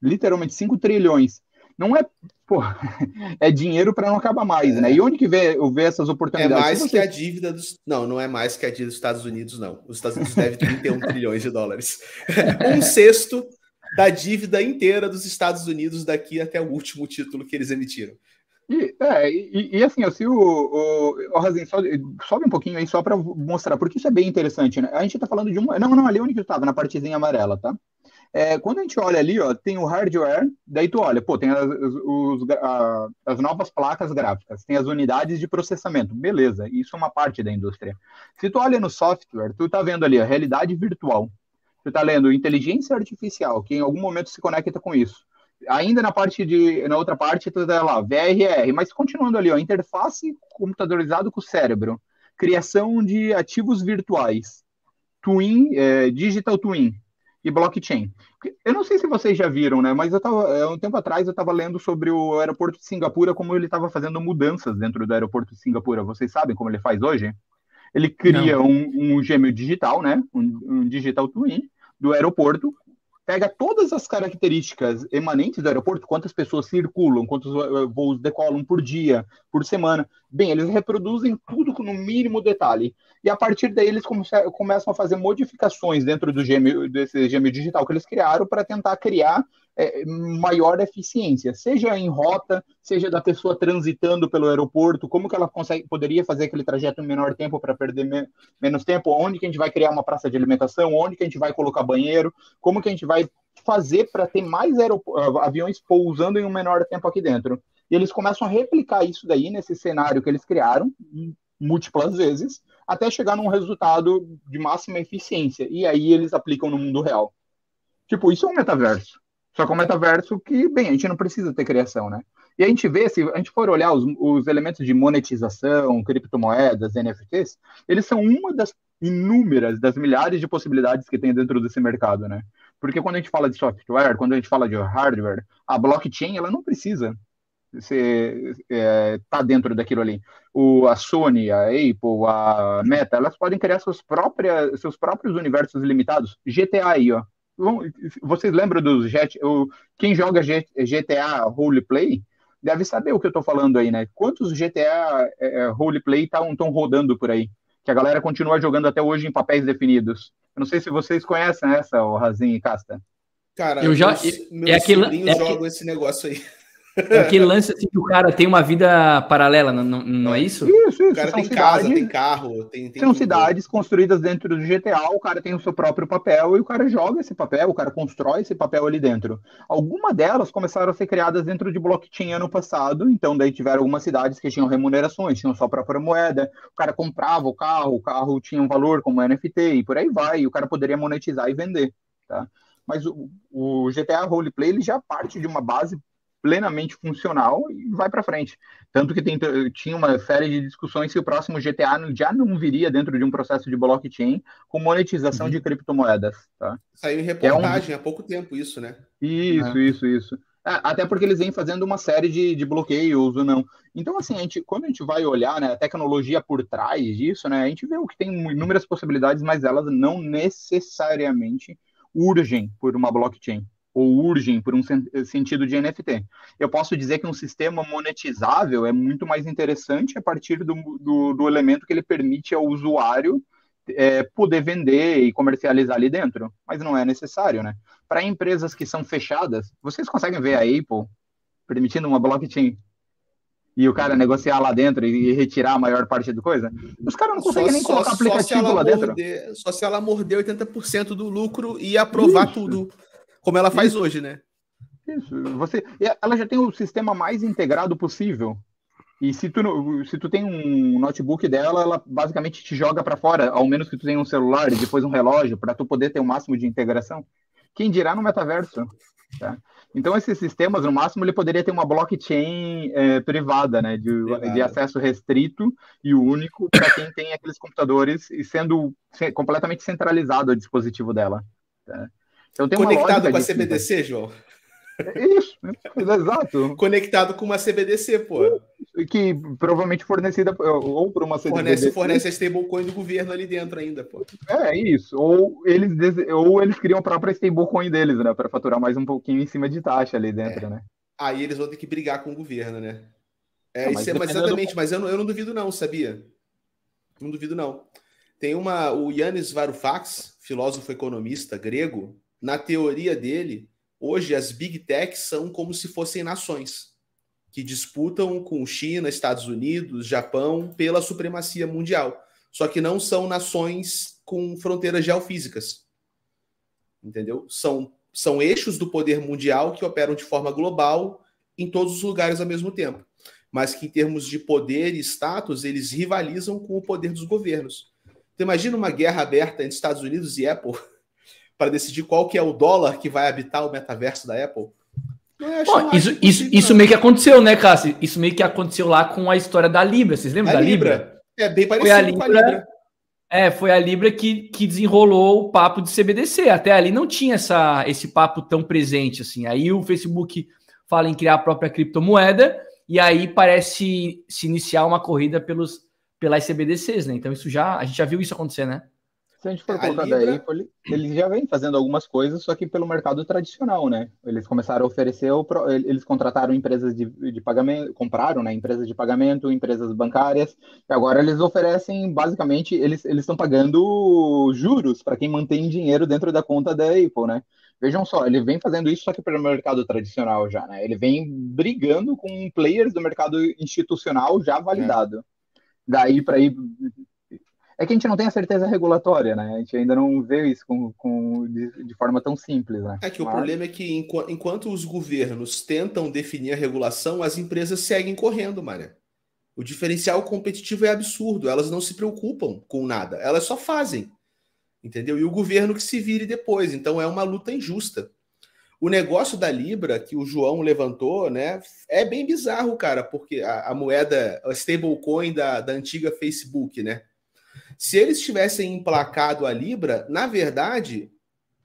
Literalmente 5 trilhões. Não é, pô, [laughs] é dinheiro para não acabar mais, né? E onde que vê, vê essas oportunidades? É mais você... que a dívida dos. Não, não é mais que a dívida dos Estados Unidos, não. Os Estados Unidos devem 31 [laughs] trilhões de dólares. [laughs] um sexto da dívida inteira dos Estados Unidos daqui até o último título que eles emitiram. E, é, e, e, assim, se o, o, o sobe, um pouquinho aí só para mostrar, porque isso é bem interessante, né? A gente está falando de um. Não, não, ali onde eu estava, na partezinha amarela, tá? É, quando a gente olha ali, ó, tem o hardware, daí tu olha, pô, tem as, os, a, as novas placas gráficas, tem as unidades de processamento, beleza, isso é uma parte da indústria. Se tu olha no software, tu tá vendo ali a realidade virtual, tu tá lendo inteligência artificial, que em algum momento se conecta com isso ainda na parte de, na outra parte, é lá, VRR, mas continuando ali, ó, interface computadorizado com o cérebro, criação de ativos virtuais, Twin, é, Digital Twin e blockchain. Eu não sei se vocês já viram, né? Mas eu tava, é, um tempo atrás eu estava lendo sobre o aeroporto de Singapura, como ele estava fazendo mudanças dentro do aeroporto de Singapura. Vocês sabem como ele faz hoje? Ele cria um, um, gêmeo digital, né? Um, um digital twin do aeroporto pega todas as características emanentes do aeroporto, quantas pessoas circulam, quantos eh, voos decolam por dia, por semana. Bem, eles reproduzem tudo no mínimo detalhe. E a partir daí eles come começam a fazer modificações dentro do desse gêmeo digital que eles criaram para tentar criar é, maior eficiência, seja em rota, seja da pessoa transitando pelo aeroporto, como que ela consegue, poderia fazer aquele trajeto em menor tempo para perder me menos tempo, onde que a gente vai criar uma praça de alimentação, onde que a gente vai colocar banheiro, como que a gente vai fazer para ter mais aviões pousando em um menor tempo aqui dentro. E eles começam a replicar isso daí nesse cenário que eles criaram múltiplas vezes, até chegar num resultado de máxima eficiência. E aí eles aplicam no mundo real. Tipo, isso é um metaverso. Só que é um metaverso que, bem, a gente não precisa ter criação, né? E a gente vê, se a gente for olhar os, os elementos de monetização, criptomoedas, NFTs, eles são uma das inúmeras, das milhares de possibilidades que tem dentro desse mercado, né? Porque quando a gente fala de software, quando a gente fala de hardware, a blockchain, ela não precisa ser, é, tá dentro daquilo ali. O, a Sony, a Apple, a Meta, elas podem criar suas próprias, seus próprios universos limitados. GTA aí, ó vocês lembram dos jet, o, quem joga GTA Roleplay deve saber o que eu estou falando aí, né? Quantos GTA é, é Roleplay estão rodando por aí? Que a galera continua jogando até hoje em papéis definidos. Eu não sei se vocês conhecem essa, o Razin e Casta. Cara, eu já meus, meus é aquele, é jogam esse negócio aí. É aquele lance assim que o cara tem uma vida paralela, não, não é isso? Isso, isso. O cara tem cidades, casa, tem carro, tem. tem são tudo. cidades construídas dentro do GTA, o cara tem o seu próprio papel e o cara joga esse papel, o cara constrói esse papel ali dentro. Algumas delas começaram a ser criadas dentro de blockchain ano passado, então daí tiveram algumas cidades que tinham remunerações, tinham sua própria moeda, o cara comprava o carro, o carro tinha um valor como NFT e por aí vai, e o cara poderia monetizar e vender, tá? Mas o, o GTA Roleplay ele já parte de uma base plenamente funcional e vai para frente. Tanto que tem, tinha uma série de discussões se o próximo GTA já não viria dentro de um processo de blockchain com monetização uhum. de criptomoedas. Tá? Saiu em reportagem é um... há pouco tempo isso, né? Isso, é. isso, isso. É, até porque eles vêm fazendo uma série de, de bloqueios ou não. Então, assim, a gente, quando a gente vai olhar né, a tecnologia por trás disso, né, a gente vê o que tem inúmeras possibilidades, mas elas não necessariamente urgem por uma blockchain ou urgem por um sentido de NFT. Eu posso dizer que um sistema monetizável é muito mais interessante a partir do, do, do elemento que ele permite ao usuário é, poder vender e comercializar ali dentro, mas não é necessário, né? Para empresas que são fechadas, vocês conseguem ver a Apple permitindo uma blockchain e o cara negociar lá dentro e retirar a maior parte da coisa? Os caras não conseguem só, nem colocar só, aplicativo só lá dentro. só se ela morder 80% do lucro e aprovar Isso. tudo, como ela faz Isso. hoje, né? Isso. Você, ela já tem o sistema mais integrado possível. E se tu, se tu tem um notebook dela, ela basicamente te joga para fora, ao menos que tu tenha um celular e depois um relógio, para tu poder ter o máximo de integração. Quem dirá no metaverso? Tá? Então, esses sistemas, no máximo, ele poderia ter uma blockchain é, privada, né, de, de, acesso restrito e único para quem tem aqueles computadores e sendo completamente centralizado o dispositivo dela. Tá? Então, tem Conectado com a CBDC, João? É isso, exato. [laughs] Conectado com uma CBDC, pô. Que provavelmente fornecida ou por uma CBDC. Fornece, fornece a stablecoin do governo ali dentro ainda, pô. É isso. Ou eles, ou eles criam a própria stablecoin deles, né? Para faturar mais um pouquinho em cima de taxa ali dentro, é. né? Aí eles vão ter que brigar com o governo, né? É, não, mas, é, mas exatamente, do... mas eu não, eu não duvido, não, sabia? Não duvido, não. Tem uma. O Yannis Varoufakis, filósofo economista grego, na teoria dele, Hoje, as big techs são como se fossem nações que disputam com China, Estados Unidos, Japão pela supremacia mundial. Só que não são nações com fronteiras geofísicas. Entendeu? São, são eixos do poder mundial que operam de forma global em todos os lugares ao mesmo tempo. Mas que, em termos de poder e status, eles rivalizam com o poder dos governos. Então, imagina uma guerra aberta entre Estados Unidos e Apple [laughs] para decidir qual que é o dólar que vai habitar o metaverso da Apple. Bom, isso, isso, isso meio que aconteceu, né, Cássio? Isso meio que aconteceu lá com a história da Libra. Vocês lembram a da Libra? Libra? É bem parecido a Libra, com a Libra. É, foi a Libra que, que desenrolou o papo de CBDC. Até ali não tinha essa, esse papo tão presente assim. Aí o Facebook fala em criar a própria criptomoeda e aí parece se iniciar uma corrida pelos, pelas CBDCs, né? Então isso já a gente já viu isso acontecer, né? Se a gente for colocar Libra... da Apple, eles já vêm fazendo algumas coisas, só que pelo mercado tradicional, né? Eles começaram a oferecer, eles contrataram empresas de, de pagamento, compraram, né? Empresas de pagamento, empresas bancárias, e agora eles oferecem, basicamente, eles estão pagando juros para quem mantém dinheiro dentro da conta da Apple, né? Vejam só, ele vem fazendo isso só que pelo mercado tradicional já, né? Ele vem brigando com players do mercado institucional já validado. É. Daí para ir é que a gente não tem a certeza regulatória, né? A gente ainda não vê isso com, com de, de, forma tão simples, né? É que Mas... o problema é que enquanto, enquanto os governos tentam definir a regulação, as empresas seguem correndo, Maria. O diferencial competitivo é absurdo. Elas não se preocupam com nada. Elas só fazem. Entendeu? E o governo que se vire depois. Então é uma luta injusta. O negócio da Libra que o João levantou, né, é bem bizarro, cara, porque a, a moeda, a stablecoin da, da antiga Facebook, né? Se eles tivessem emplacado a Libra, na verdade,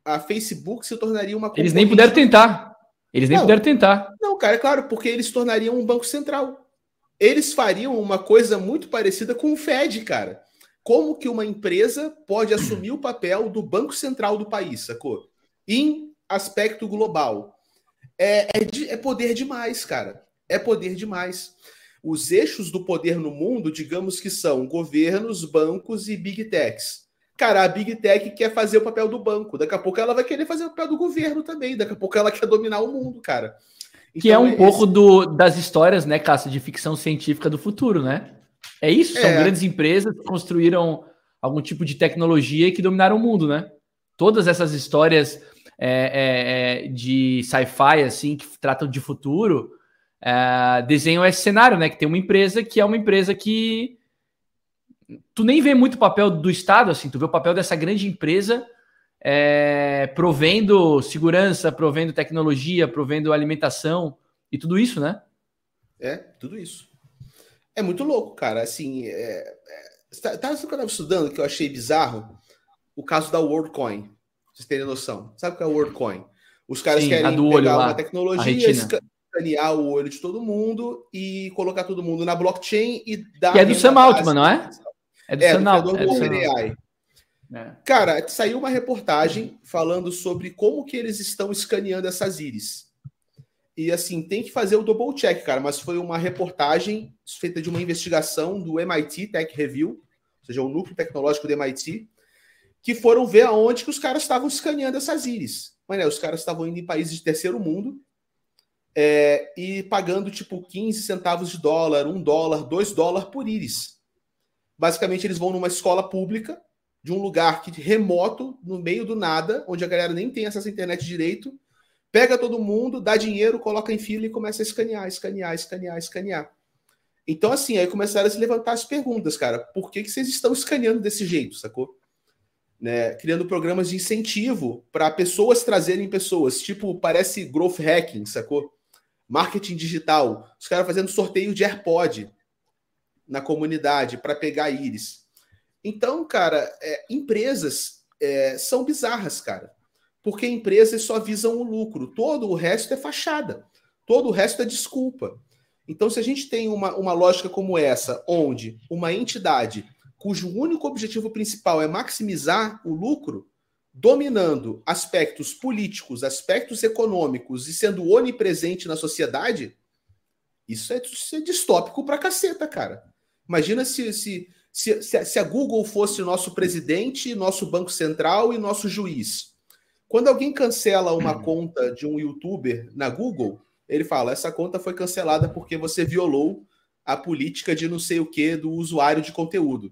a Facebook se tornaria uma. Eles nem puderam tentar. Eles nem não, puderam tentar. Não, cara, é claro, porque eles tornariam um banco central. Eles fariam uma coisa muito parecida com o Fed, cara. Como que uma empresa pode assumir o papel do banco central do país, sacou? Em aspecto global. É, é, de, é poder demais, cara. É poder demais os eixos do poder no mundo, digamos que são governos, bancos e big techs. Cara, a big tech quer fazer o papel do banco, daqui a pouco ela vai querer fazer o papel do governo também, daqui a pouco ela quer dominar o mundo, cara. Então, que é um é pouco do, das histórias, né, Cássio, de ficção científica do futuro, né? É isso, são é. grandes empresas que construíram algum tipo de tecnologia que dominaram o mundo, né? Todas essas histórias é, é, é de sci-fi, assim, que tratam de futuro, é, desenham esse cenário, né? Que tem uma empresa que é uma empresa que tu nem vê muito o papel do Estado, assim, tu vê o papel dessa grande empresa é, provendo segurança, provendo tecnologia, provendo alimentação, e tudo isso, né? É, tudo isso. É muito louco, cara. Assim, é, é, tá, tá, que eu estava estudando que eu achei bizarro? O caso da WorldCoin. Vocês terem noção. Sabe o que é a WorldCoin? Os caras Sim, querem pegar uma tecnologia, escanear o olho de todo mundo e colocar todo mundo na blockchain e dar. Que é do Sam Altman, não é? É do é, Sam Altman. É do OpenAI. É. Cara, saiu uma reportagem falando sobre como que eles estão escaneando essas íris. E assim, tem que fazer o double check, cara, mas foi uma reportagem feita de uma investigação do MIT Tech Review, ou seja, o núcleo tecnológico do MIT, que foram ver aonde que os caras estavam escaneando essas íris. Mas, né, os caras estavam indo em países de terceiro mundo é, e pagando tipo 15 centavos de dólar, um dólar, dois dólares por íris. Basicamente, eles vão numa escola pública de um lugar que remoto, no meio do nada, onde a galera nem tem acesso à internet direito, pega todo mundo, dá dinheiro, coloca em fila e começa a escanear, escanear, escanear, escanear. Então, assim, aí começaram a se levantar as perguntas, cara. Por que, que vocês estão escaneando desse jeito, sacou? Né? Criando programas de incentivo para pessoas trazerem pessoas. Tipo, parece growth hacking, sacou? Marketing digital. Os caras fazendo sorteio de AirPod na comunidade para pegar íris. Então, cara, é, empresas é, são bizarras, cara. Porque empresas só visam o lucro. Todo o resto é fachada. Todo o resto é desculpa. Então, se a gente tem uma, uma lógica como essa, onde uma entidade cujo único objetivo principal é maximizar o lucro, dominando aspectos políticos, aspectos econômicos e sendo onipresente na sociedade, isso é, isso é distópico pra caceta, cara. Imagina se, se se, se, a Google fosse nosso presidente, nosso Banco Central e nosso juiz. Quando alguém cancela uma hum. conta de um youtuber na Google, ele fala: essa conta foi cancelada porque você violou a política de não sei o que do usuário de conteúdo.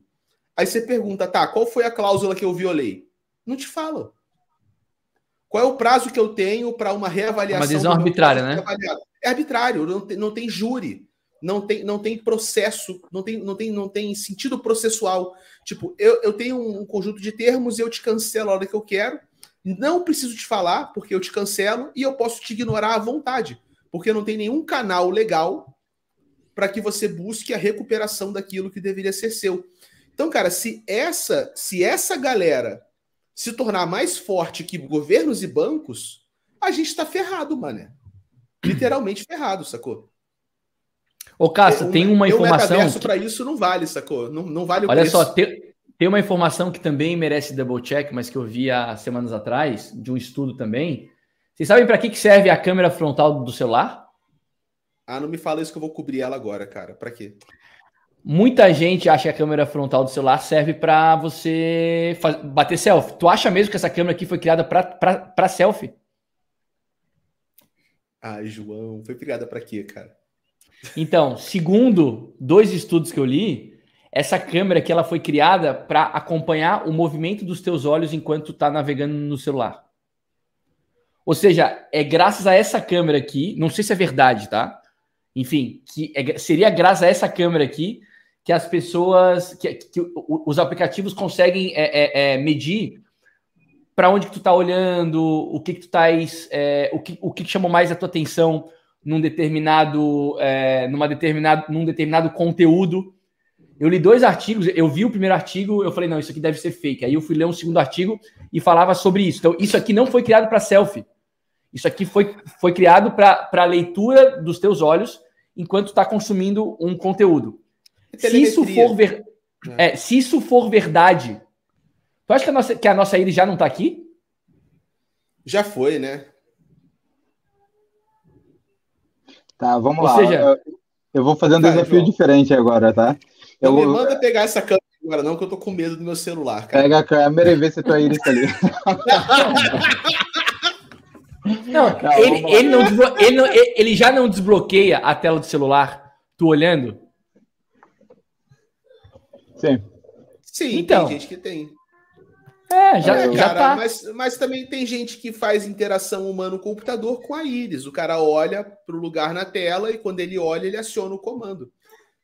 Aí você pergunta, tá, qual foi a cláusula que eu violei? Não te falo. Qual é o prazo que eu tenho para uma reavaliação? Uma decisão arbitrária, né? É arbitrário, não tem, não tem júri não tem, não tem processo, não tem, não, tem, não tem sentido processual. Tipo, eu, eu tenho um conjunto de termos e eu te cancelo a hora que eu quero. Não preciso te falar, porque eu te cancelo, e eu posso te ignorar à vontade, porque não tem nenhum canal legal para que você busque a recuperação daquilo que deveria ser seu. Então, cara, se essa, se essa galera se tornar mais forte que governos e bancos, a gente está ferrado, mané. Literalmente ferrado, sacou? Ô, Casta, tem uma informação. Que... para isso não vale, sacou? Não, não vale o Olha preço. só, tem, tem uma informação que também merece double check, mas que eu vi há semanas atrás, de um estudo também. Vocês sabem para que, que serve a câmera frontal do celular? Ah, não me fala isso que eu vou cobrir ela agora, cara. Para quê? Muita gente acha que a câmera frontal do celular serve para você bater selfie. Tu acha mesmo que essa câmera aqui foi criada para selfie? Ah, João, foi criada para quê, cara? Então, segundo dois estudos que eu li, essa câmera que ela foi criada para acompanhar o movimento dos teus olhos enquanto tu está navegando no celular. Ou seja, é graças a essa câmera aqui, não sei se é verdade, tá? Enfim, que é, seria graças a essa câmera aqui que as pessoas, que, que os aplicativos conseguem é, é, é medir para onde que tu está olhando, o que que tu estás, é, o que o que chamou mais a tua atenção num determinado, é, numa determinado, num determinado conteúdo. Eu li dois artigos, eu vi o primeiro artigo, eu falei, não, isso aqui deve ser fake. Aí eu fui ler um segundo artigo e falava sobre isso. Então, isso aqui não foi criado para selfie. Isso aqui foi, foi criado para a leitura dos teus olhos enquanto está consumindo um conteúdo. Se isso for ver, é. é, se isso for verdade, tu acha que a nossa, que a nossa íris já não está aqui? Já foi, né? Tá, vamos Ou lá. Seja, eu, eu, vou fazer um tá, desafio João. diferente agora, tá? Eu não me manda pegar essa câmera agora, não, que eu tô com medo do meu celular. Cara. Pega a câmera e vê se tua íris tá ali. Não, não ele, ele, não ele, não, ele já não desbloqueia a tela do celular, tu olhando? Sim. Sim, então, tem gente que tem. É, já, é, já cara, tá. Mas, mas também tem gente que faz interação humano-computador com a íris. O cara olha para o lugar na tela e quando ele olha, ele aciona o comando.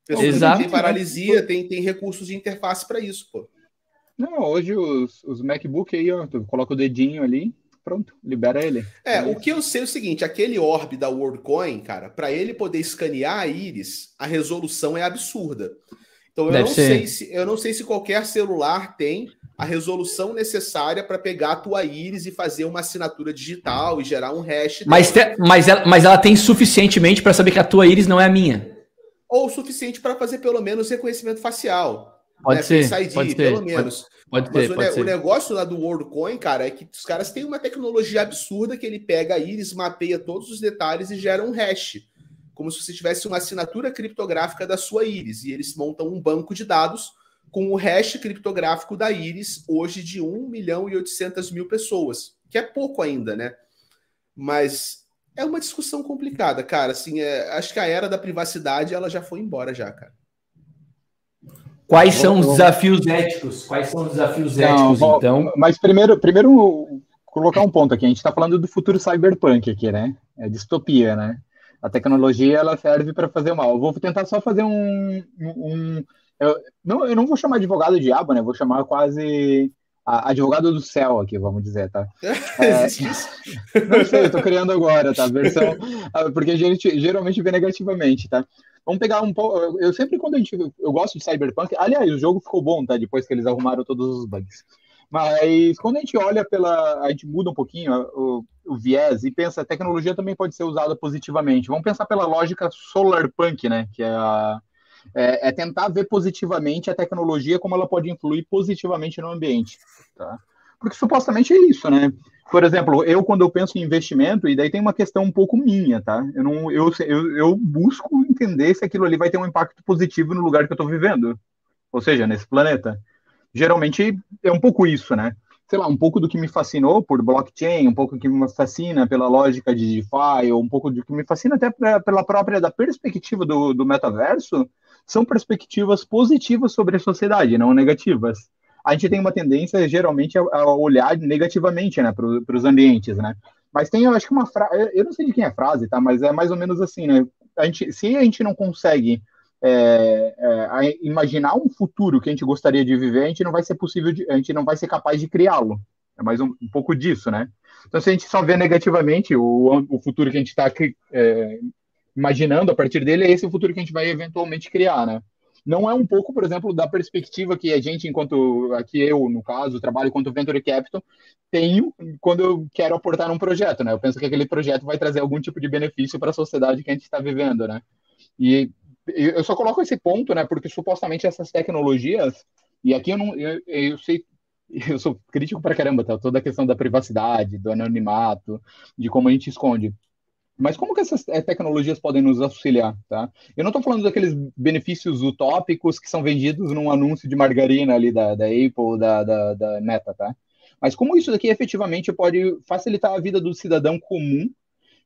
Exato. tem paralisia, tem, tem recursos de interface para isso, pô. Não, hoje os, os MacBook aí, ó, tu coloca o dedinho ali, pronto, libera ele. É, é o que eu sei é o seguinte: aquele orb da WorldCoin, cara, para ele poder escanear a íris, a resolução é absurda. Então eu não sei se eu não sei se qualquer celular tem a resolução necessária para pegar a tua íris e fazer uma assinatura digital e gerar um hash. Mas, te, mas, ela, mas ela tem suficientemente para saber que a tua íris não é a minha. Ou suficiente para fazer pelo menos reconhecimento facial. Pode né? ser. ID, pode pelo ser, menos. Pode, pode Mas ter, o, o, negócio lá do WorldCoin, cara, é que os caras têm uma tecnologia absurda que ele pega a íris, mapeia todos os detalhes e gera um hash. Como se você tivesse uma assinatura criptográfica da sua íris. E eles montam um banco de dados com o hash criptográfico da íris, hoje de 1 milhão e 800 mil pessoas. Que é pouco ainda, né? Mas é uma discussão complicada, cara. Assim, é, acho que a era da privacidade ela já foi embora já, cara. Quais são os desafios éticos? Quais são os desafios Não, éticos, vou, então? Mas primeiro, primeiro colocar um ponto aqui. A gente está falando do futuro cyberpunk aqui, né? É distopia, né? A tecnologia ela serve para fazer o mal. Eu vou tentar só fazer um, um eu, não, eu não vou chamar advogado diabo, né? Vou chamar quase a, advogado do céu aqui, vamos dizer, tá? [laughs] É, [laughs] não sei, eu tô criando agora, tá? Versão, porque a gente geralmente vê negativamente, tá? Vamos pegar um pouco. Eu sempre, quando a gente. Eu gosto de Cyberpunk. Aliás, o jogo ficou bom, tá? Depois que eles arrumaram todos os bugs. Mas quando a gente olha pela. A gente muda um pouquinho o, o viés e pensa, a tecnologia também pode ser usada positivamente. Vamos pensar pela lógica solarpunk, né? Que é, a, é, é tentar ver positivamente a tecnologia, como ela pode influir positivamente no ambiente. Tá? Porque supostamente é isso, né? Por exemplo, eu quando eu penso em investimento, e daí tem uma questão um pouco minha, tá? Eu, não, eu, eu, eu busco entender se aquilo ali vai ter um impacto positivo no lugar que eu estou vivendo. Ou seja, nesse planeta. Geralmente é um pouco isso, né? Sei lá, um pouco do que me fascinou por blockchain, um pouco do que me fascina pela lógica de DeFi, ou um pouco do que me fascina até pra, pela própria da perspectiva do, do metaverso, são perspectivas positivas sobre a sociedade, não negativas a gente tem uma tendência geralmente a, a olhar negativamente, né, para os ambientes, né? Mas tem, eu acho que uma frase, eu não sei de quem é a frase, tá? Mas é mais ou menos assim, né? A gente, se a gente não consegue é, é, imaginar um futuro que a gente gostaria de viver, a gente não vai ser possível, de, a gente não vai ser capaz de criá-lo. É mais um, um, pouco disso, né? Então, se a gente só vê negativamente o, o futuro que a gente está é, imaginando a partir dele, é esse o futuro que a gente vai eventualmente criar, né? não é um pouco, por exemplo, da perspectiva que a gente, enquanto aqui eu, no caso, trabalho enquanto Venture Capital, tenho quando eu quero aportar num projeto, né? Eu penso que aquele projeto vai trazer algum tipo de benefício para a sociedade que a gente está vivendo, né? E eu só coloco esse ponto, né? Porque supostamente essas tecnologias, e aqui eu não, eu, eu sei [laughs] eu sou crítico para caramba, tá? Toda a questão da privacidade, do anonimato, de como a gente esconde. Mas como que essas eh, tecnologias podem nos auxiliar, tá? Eu não estou falando daqueles benefícios utópicos que são vendidos num anúncio de margarina ali da, da Apple, da, da, da Meta, tá? Mas como isso daqui efetivamente pode facilitar a vida do cidadão comum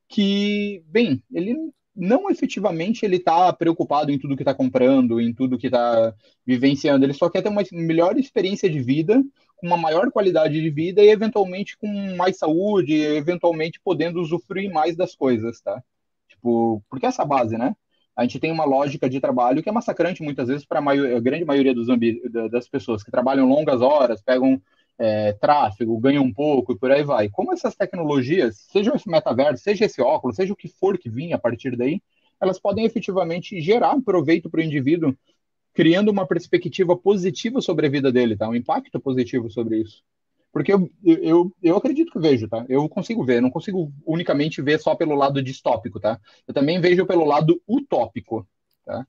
que, bem, ele não efetivamente ele está preocupado em tudo que está comprando, em tudo que está vivenciando, ele só quer ter uma melhor experiência de vida com uma maior qualidade de vida e eventualmente com mais saúde, eventualmente podendo usufruir mais das coisas, tá? Tipo, porque essa base, né? A gente tem uma lógica de trabalho que é massacrante muitas vezes para a grande maioria dos das pessoas que trabalham longas horas, pegam é, tráfego, ganham um pouco e por aí vai. Como essas tecnologias, seja esse metaverso, seja esse óculos, seja o que for que vinha a partir daí, elas podem efetivamente gerar proveito para o indivíduo criando uma perspectiva positiva sobre a vida dele, tá? Um impacto positivo sobre isso. Porque eu, eu, eu acredito que vejo, tá? Eu consigo ver, não consigo unicamente ver só pelo lado distópico, tá? Eu também vejo pelo lado utópico, tá?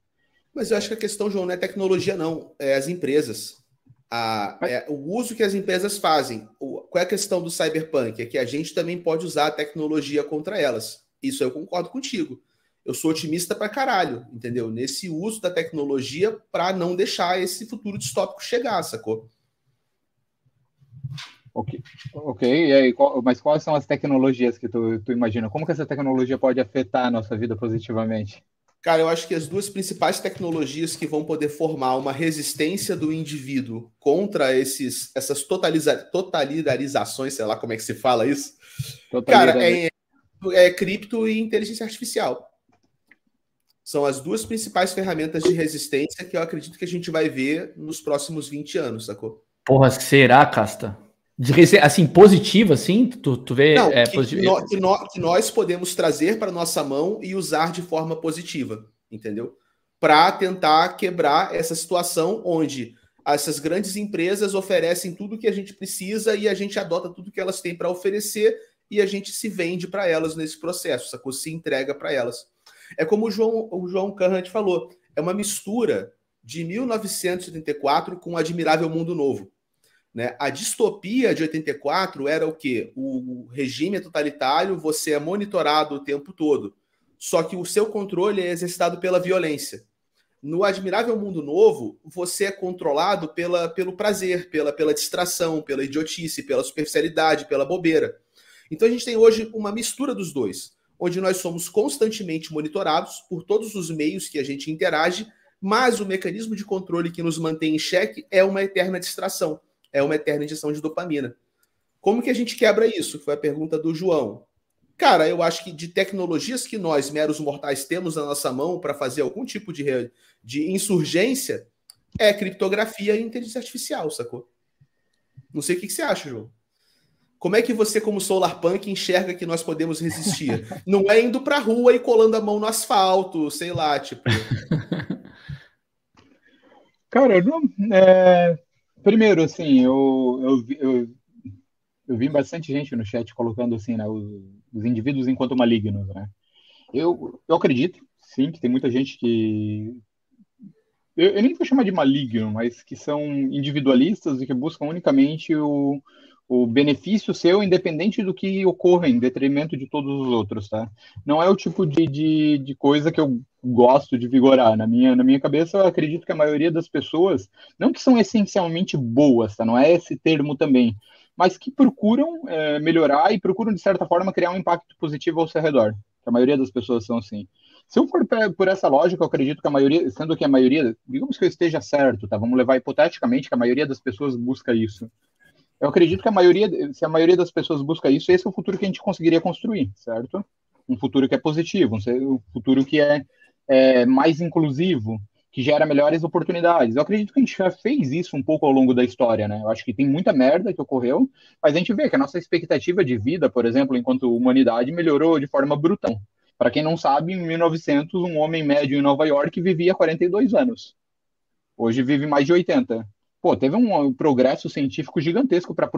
Mas eu acho que a questão, João, não é tecnologia, não. É as empresas. A, é o uso que as empresas fazem. O, qual é a questão do cyberpunk? É que a gente também pode usar a tecnologia contra elas. Isso eu concordo contigo eu sou otimista pra caralho, entendeu? Nesse uso da tecnologia para não deixar esse futuro distópico chegar, sacou? Ok, ok. E aí, qual, mas quais são as tecnologias que tu, tu imagina? Como que essa tecnologia pode afetar a nossa vida positivamente? Cara, eu acho que as duas principais tecnologias que vão poder formar uma resistência do indivíduo contra esses, essas totaliza, totalidarizações, sei lá como é que se fala isso. Cara, é, é cripto e inteligência artificial são as duas principais ferramentas de resistência que eu acredito que a gente vai ver nos próximos 20 anos, sacou? Porra, será, Casta? De, assim, positiva, assim? Tu, tu vê. Não, é, que, que, nós, que, nós, que nós podemos trazer para nossa mão e usar de forma positiva, entendeu? Para tentar quebrar essa situação onde essas grandes empresas oferecem tudo que a gente precisa e a gente adota tudo que elas têm para oferecer e a gente se vende para elas nesse processo, sacou? Se entrega para elas. É como o João, o João Carrant falou, é uma mistura de 1984 com o Admirável Mundo Novo. Né? A distopia de 84 era o quê? O regime é totalitário, você é monitorado o tempo todo. Só que o seu controle é exercitado pela violência. No Admirável Mundo Novo, você é controlado pela, pelo prazer, pela, pela distração, pela idiotice, pela superficialidade, pela bobeira. Então a gente tem hoje uma mistura dos dois, onde nós somos constantemente monitorados por todos os meios que a gente interage, mas o mecanismo de controle que nos mantém em xeque é uma eterna distração, é uma eterna injeção de dopamina. Como que a gente quebra isso? Foi a pergunta do João. Cara, eu acho que de tecnologias que nós, meros mortais, temos na nossa mão para fazer algum tipo de, de insurgência, é criptografia e inteligência artificial, sacou? Não sei o que, que você acha, João. Como é que você, como solar punk, enxerga que nós podemos resistir? [laughs] Não é indo para a rua e colando a mão no asfalto, sei lá, tipo. [laughs] Cara, não, é... primeiro, assim, eu, eu, eu, eu, vi bastante gente no chat colocando assim, né, os, os indivíduos enquanto malignos, né? Eu, eu acredito, sim, que tem muita gente que eu, eu, nem vou chamar de maligno, mas que são individualistas e que buscam unicamente o, o benefício seu independente do que ocorra em detrimento de todos os outros, tá? Não é o tipo de, de, de, coisa que eu gosto de vigorar. Na minha, na minha cabeça, eu acredito que a maioria das pessoas, não que são essencialmente boas, tá? Não é esse termo também, mas que procuram é, melhorar e procuram, de certa forma, criar um impacto positivo ao seu redor. A maioria das pessoas são assim. Se eu for por essa lógica, eu acredito que a maioria, sendo que a maioria, digamos que eu esteja certo, tá? Vamos levar hipoteticamente que a maioria das pessoas busca isso eu acredito que a maioria, se a maioria das pessoas busca isso, esse é o futuro que a gente conseguiria construir, certo? Um futuro que é positivo, um futuro que é, é mais inclusivo, que gera melhores oportunidades. Eu acredito que a gente já fez isso um pouco ao longo da história, né? Eu acho que tem muita merda que ocorreu, mas a gente vê que a nossa expectativa de vida, por exemplo, enquanto humanidade, melhorou de forma brutal. Para quem não sabe, em 1900, um homem médio em Nova York vivia 42 anos. Hoje vive mais de 80 pô, teve um progresso científico gigantesco para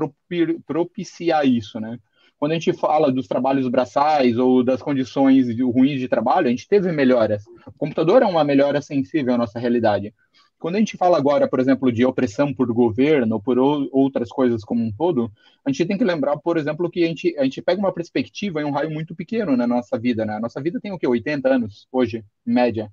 propiciar isso, né? Quando a gente fala dos trabalhos braçais ou das condições ruins de trabalho, a gente teve melhoras. O computador é uma melhora sensível à nossa realidade. Quando a gente fala agora, por exemplo, de opressão por governo ou por outras coisas como um todo, a gente tem que lembrar, por exemplo, que a gente, a gente pega uma perspectiva em um raio muito pequeno na nossa vida, né? A nossa vida tem o quê? 80 anos hoje, média.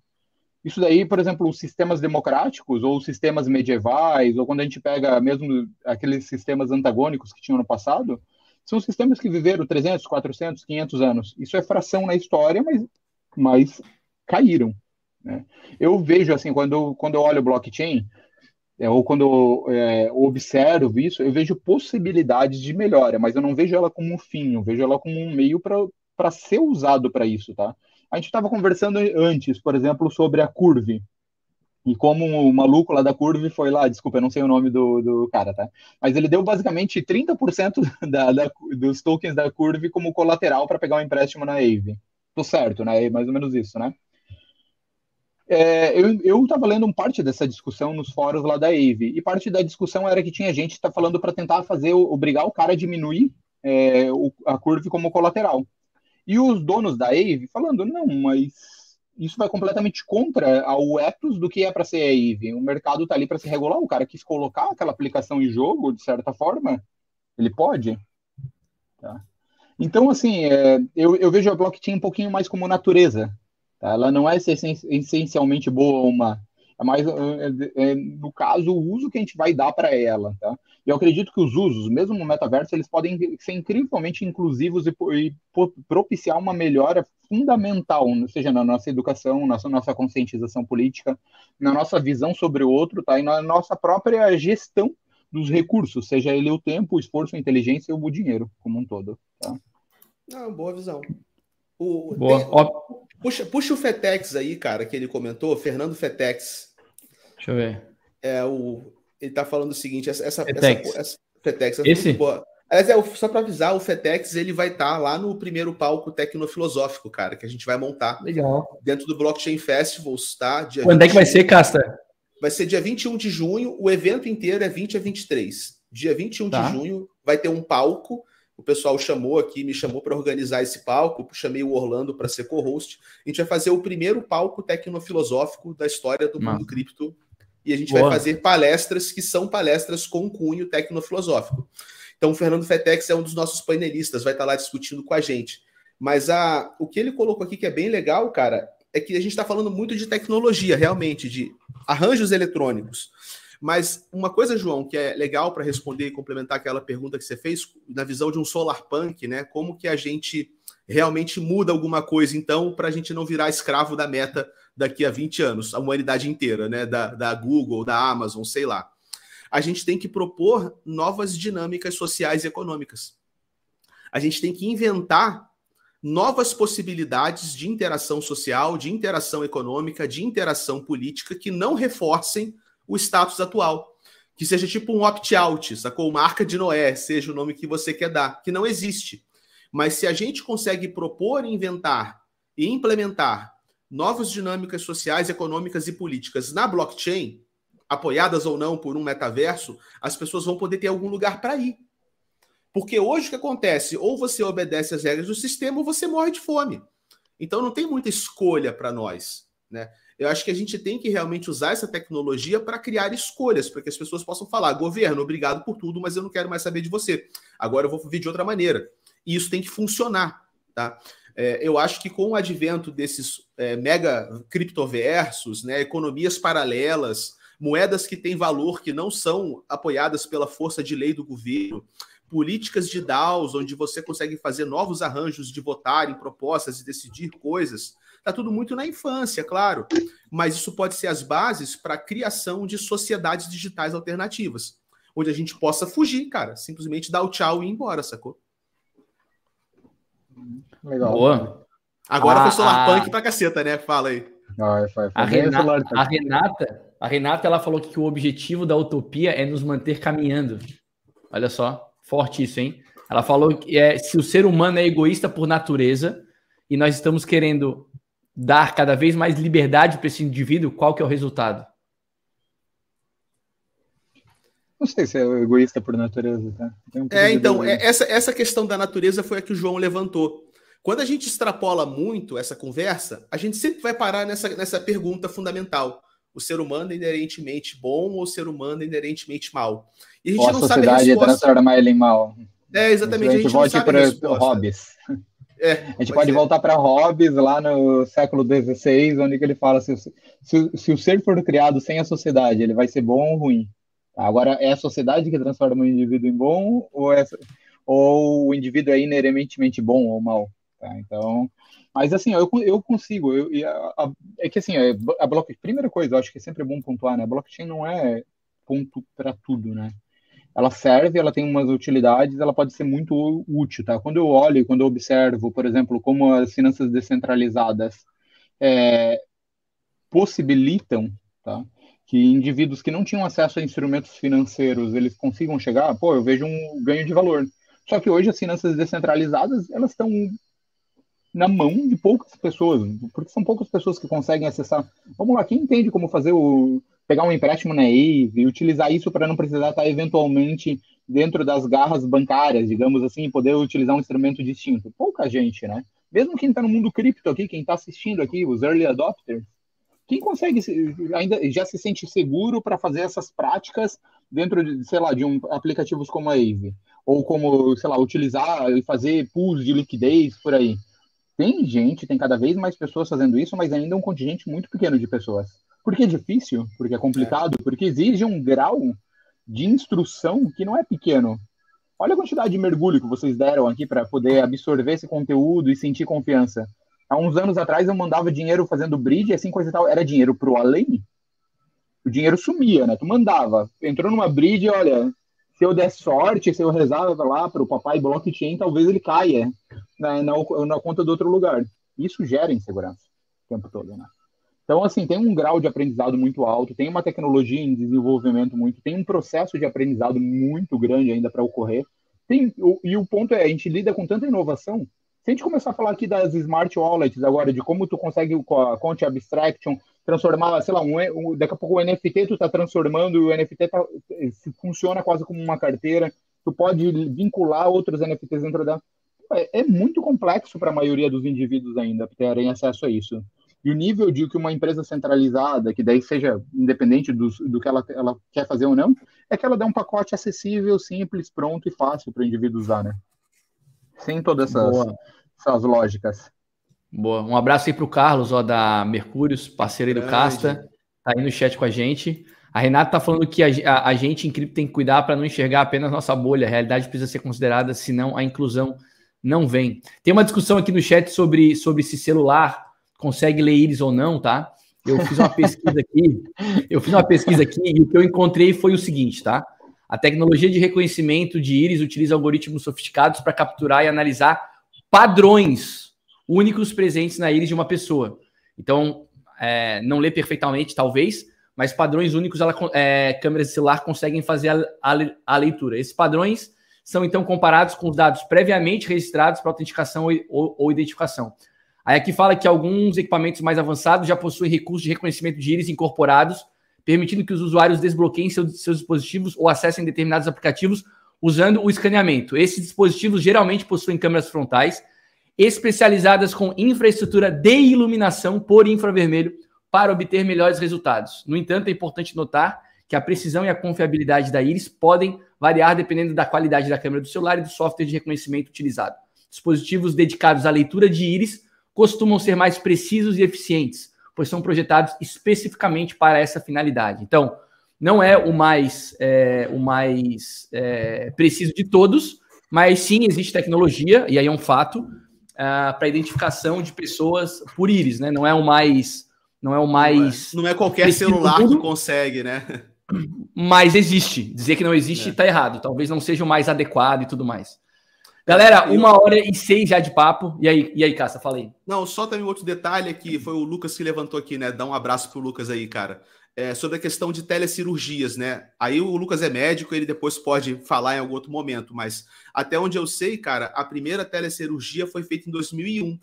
Isso daí, por exemplo, os sistemas democráticos ou os sistemas medievais, ou quando a gente pega mesmo aqueles sistemas antagônicos que tinham no passado, são sistemas que viveram 300, 400, 500 anos. Isso é fração na história, mas, mas caíram. Né? Eu vejo, assim, quando, quando eu olho o blockchain, é, ou quando é, eu observo isso, eu vejo possibilidades de melhora, mas eu não vejo ela como um fim, eu vejo ela como um meio para ser usado para isso, tá? A gente estava conversando antes, por exemplo, sobre a Curve. E como o maluco lá da Curve foi lá, desculpa, eu não sei o nome do, do cara, tá? Mas ele deu basicamente 30% [laughs] da, da, dos tokens da Curve como colateral para pegar um empréstimo na Aave. Tô certo, né? É mais ou menos isso, né? É, eu estava lendo um parte dessa discussão nos fóruns lá da Aave, e parte da discussão era que tinha gente tá falando para tentar fazer, obrigar o cara a diminuir é, o, a curve como colateral. E os donos da Ave falando, não, mas isso vai completamente contra o ethos do que é para ser a Ave. O mercado está ali para se regular, o cara quis colocar aquela aplicação em jogo, de certa forma, ele pode. Tá? Então, assim, é, eu, eu, vejo a blockchain um pouquinho mais como natureza. Tá? Ela não é essencialmente boa ou má. É mais, é, é, no caso, o uso que a gente vai dar para ela. Tá? E eu acredito que os usos, mesmo no metaverso, eles podem ser incrivelmente inclusivos e, e propiciar uma melhora fundamental, seja na nossa educação, na nossa conscientização política, na nossa visão sobre o outro, tá? e na nossa própria gestão dos recursos, seja ele o tempo, o esforço, a inteligência ou o dinheiro como um todo. Tá? Não, boa visão. O, boa. Tem, puxa, puxa o Fetex aí, cara, que ele comentou, Fernando Fetex. Deixa eu ver. É, o, ele está falando o seguinte: essa, essa, essa, FETEX é Esse? muito boa. Aliás, é, só para avisar, o FETEX ele vai estar tá lá no primeiro palco tecnofilosófico, cara, que a gente vai montar. Legal. Dentro do Blockchain Festivals, tá? Dia Quando 21, é que vai ser, Casta? Vai ser dia 21 de junho, o evento inteiro é 20 a 23. Dia 21 tá. de junho vai ter um palco. O pessoal chamou aqui, me chamou para organizar esse palco. Chamei o Orlando para ser co-host. A gente vai fazer o primeiro palco tecnofilosófico da história do mundo cripto. E a gente Boa. vai fazer palestras que são palestras com cunho tecnofilosófico. Então, o Fernando Fetex é um dos nossos painelistas, vai estar lá discutindo com a gente. Mas a, o que ele colocou aqui que é bem legal, cara, é que a gente está falando muito de tecnologia, realmente, de arranjos eletrônicos. Mas uma coisa, João, que é legal para responder e complementar aquela pergunta que você fez, na visão de um solar punk, né? Como que a gente realmente muda alguma coisa, então, para a gente não virar escravo da meta daqui a 20 anos, a humanidade inteira, né? Da, da Google, da Amazon, sei lá a gente tem que propor novas dinâmicas sociais e econômicas. A gente tem que inventar novas possibilidades de interação social, de interação econômica, de interação política que não reforcem o status atual. Que seja tipo um opt-out, sacou? Uma arca de Noé, seja o nome que você quer dar, que não existe. Mas se a gente consegue propor, inventar e implementar novas dinâmicas sociais, econômicas e políticas na blockchain, apoiadas ou não por um metaverso, as pessoas vão poder ter algum lugar para ir. Porque hoje o que acontece? Ou você obedece às regras do sistema ou você morre de fome. Então não tem muita escolha para nós. Né? Eu acho que a gente tem que realmente usar essa tecnologia para criar escolhas, para que as pessoas possam falar: governo, obrigado por tudo, mas eu não quero mais saber de você. Agora eu vou viver de outra maneira. E isso tem que funcionar. Tá? É, eu acho que com o advento desses é, mega criptoversos, né, economias paralelas, moedas que têm valor que não são apoiadas pela força de lei do governo, políticas de DAOs, onde você consegue fazer novos arranjos de votar em propostas e decidir coisas. Está tudo muito na infância, claro, mas isso pode ser as bases para a criação de sociedades digitais alternativas, onde a gente possa fugir, cara, simplesmente dar o tchau e ir embora, sacou? Legal. Boa. Agora ah, foi solar punk pra caceta, né? Fala aí. Ah, foi, foi a, Renata, a Renata a Renata ela falou que o objetivo da utopia é nos manter caminhando. Olha só, forte isso, hein? Ela falou que é, se o ser humano é egoísta por natureza e nós estamos querendo dar cada vez mais liberdade para esse indivíduo, qual que é o resultado? Não sei se é egoísta por natureza, tá? Um é, então, é, essa, essa questão da natureza foi a que o João levantou. Quando a gente extrapola muito essa conversa, a gente sempre vai parar nessa, nessa pergunta fundamental o ser humano é inerentemente bom ou o ser humano é inerentemente mal. E a gente ou não a sabe a resposta. transformar ele em mal. É, exatamente. A gente, a gente volte para Hobbes. É, a gente pode voltar para Hobbes lá no século XVI, onde ele fala se, se, se, o ser for criado sem a sociedade, ele vai ser bom ou ruim. Agora, é a sociedade que transforma o indivíduo em bom ou, é, ou o indivíduo é inerentemente bom ou mal? Tá? Então, mas assim, eu, eu consigo. Eu, a, a, é que assim, a blockchain, primeira coisa, eu acho que é sempre bom pontuar, né? A blockchain não é ponto para tudo, né? Ela serve, ela tem umas utilidades, ela pode ser muito útil, tá? Quando eu olho, quando eu observo, por exemplo, como as finanças descentralizadas é, possibilitam, tá? Que indivíduos que não tinham acesso a instrumentos financeiros, eles consigam chegar, pô, eu vejo um ganho de valor. Só que hoje as finanças descentralizadas, elas estão na mão de poucas pessoas, porque são poucas pessoas que conseguem acessar. Vamos lá, quem entende como fazer o pegar um empréstimo na Ave e utilizar isso para não precisar estar eventualmente dentro das garras bancárias, digamos assim, poder utilizar um instrumento distinto? Pouca gente, né? Mesmo quem está no mundo cripto aqui, quem está assistindo aqui, os early adopters, quem consegue ainda já se sente seguro para fazer essas práticas dentro de, sei lá, de um aplicativos como a Ave ou como, sei lá, utilizar e fazer pools de liquidez por aí. Tem gente, tem cada vez mais pessoas fazendo isso, mas ainda é um contingente muito pequeno de pessoas. Por que é difícil? Porque é complicado? É. Porque exige um grau de instrução que não é pequeno. Olha a quantidade de mergulho que vocês deram aqui para poder absorver esse conteúdo e sentir confiança. Há uns anos atrás eu mandava dinheiro fazendo bridge, assim coisa e tal. Era dinheiro pro além? O dinheiro sumia, né? Tu mandava. Entrou numa bridge, olha, se eu der sorte, se eu rezar lá para o papai blockchain, talvez ele caia na, na, na, conta do outro lugar. Isso gera insegurança o tempo todo, né? Então, assim, tem um grau de aprendizado muito alto, tem uma tecnologia em desenvolvimento muito, tem um processo de aprendizado muito grande ainda para ocorrer. Tem, o, e o ponto é, a gente lida com tanta inovação. Se a gente começar a falar aqui das smart wallets agora, de como tu consegue com a Conte Abstraction transformar, sei lá, um, um, daqui a pouco o NFT tu está transformando o NFT tá, funciona quase como uma carteira, tu pode vincular outros NFTs dentro da... É, é muito complexo para a maioria dos indivíduos ainda terem acesso a isso. E o nível de que uma empresa centralizada, que daí seja independente do, do que ela, ela quer fazer ou não, é que ela dá um pacote acessível, simples, pronto e fácil para o indivíduo usar, né? Sem todas essas, essas lógicas. Boa. Um abraço aí para o Carlos, ó, da Mercúrios, parceiro aí do Grande. Casta. Tá aí no chat com a gente. A Renata tá falando que a, a, a gente em cripto tem que cuidar para não enxergar apenas nossa bolha. A realidade precisa ser considerada, senão a inclusão não vem. Tem uma discussão aqui no chat sobre, sobre se celular consegue ler íris ou não, tá? Eu fiz uma pesquisa aqui, [laughs] eu fiz uma pesquisa aqui e o que eu encontrei foi o seguinte, tá? A tecnologia de reconhecimento de íris utiliza algoritmos sofisticados para capturar e analisar padrões únicos presentes na íris de uma pessoa. Então, é, não lê perfeitamente, talvez, mas padrões únicos, ela, é, câmeras de celular conseguem fazer a, a, a, leitura. Esses padrões são então comparados com os dados previamente registrados para autenticação ou, ou, identificação. Aí aqui fala que alguns equipamentos mais avançados já possuem recursos de reconhecimento de íris incorporados, permitindo que os usuários desbloqueiem seus, seus dispositivos ou acessem determinados aplicativos usando o escaneamento. Esses dispositivos geralmente possuem câmeras frontais especializadas com infraestrutura de iluminação por infravermelho para obter melhores resultados. No entanto, é importante notar que a precisão e a confiabilidade da íris podem variar dependendo da qualidade da câmera do celular e do software de reconhecimento utilizado. Dispositivos dedicados à leitura de íris costumam ser mais precisos e eficientes, pois são projetados especificamente para essa finalidade. Então, não é o mais, é, o mais é, preciso de todos, mas sim existe tecnologia, e aí é um fato, uh, para identificação de pessoas por íris, né? Não é o mais. Não é o mais. Não é, não é qualquer celular que consegue, né? Mas existe. Dizer que não existe está é. errado. Talvez não seja o mais adequado e tudo mais. Galera, uma hora e seis já de papo. E aí, e aí, Caça, falei. Não, só também outro detalhe aqui, foi o Lucas que levantou aqui, né? Dá um abraço pro Lucas aí, cara. É, sobre a questão de telecirurgias, né? Aí o Lucas é médico, ele depois pode falar em algum outro momento, mas até onde eu sei, cara, a primeira telecirurgia foi feita em 2001,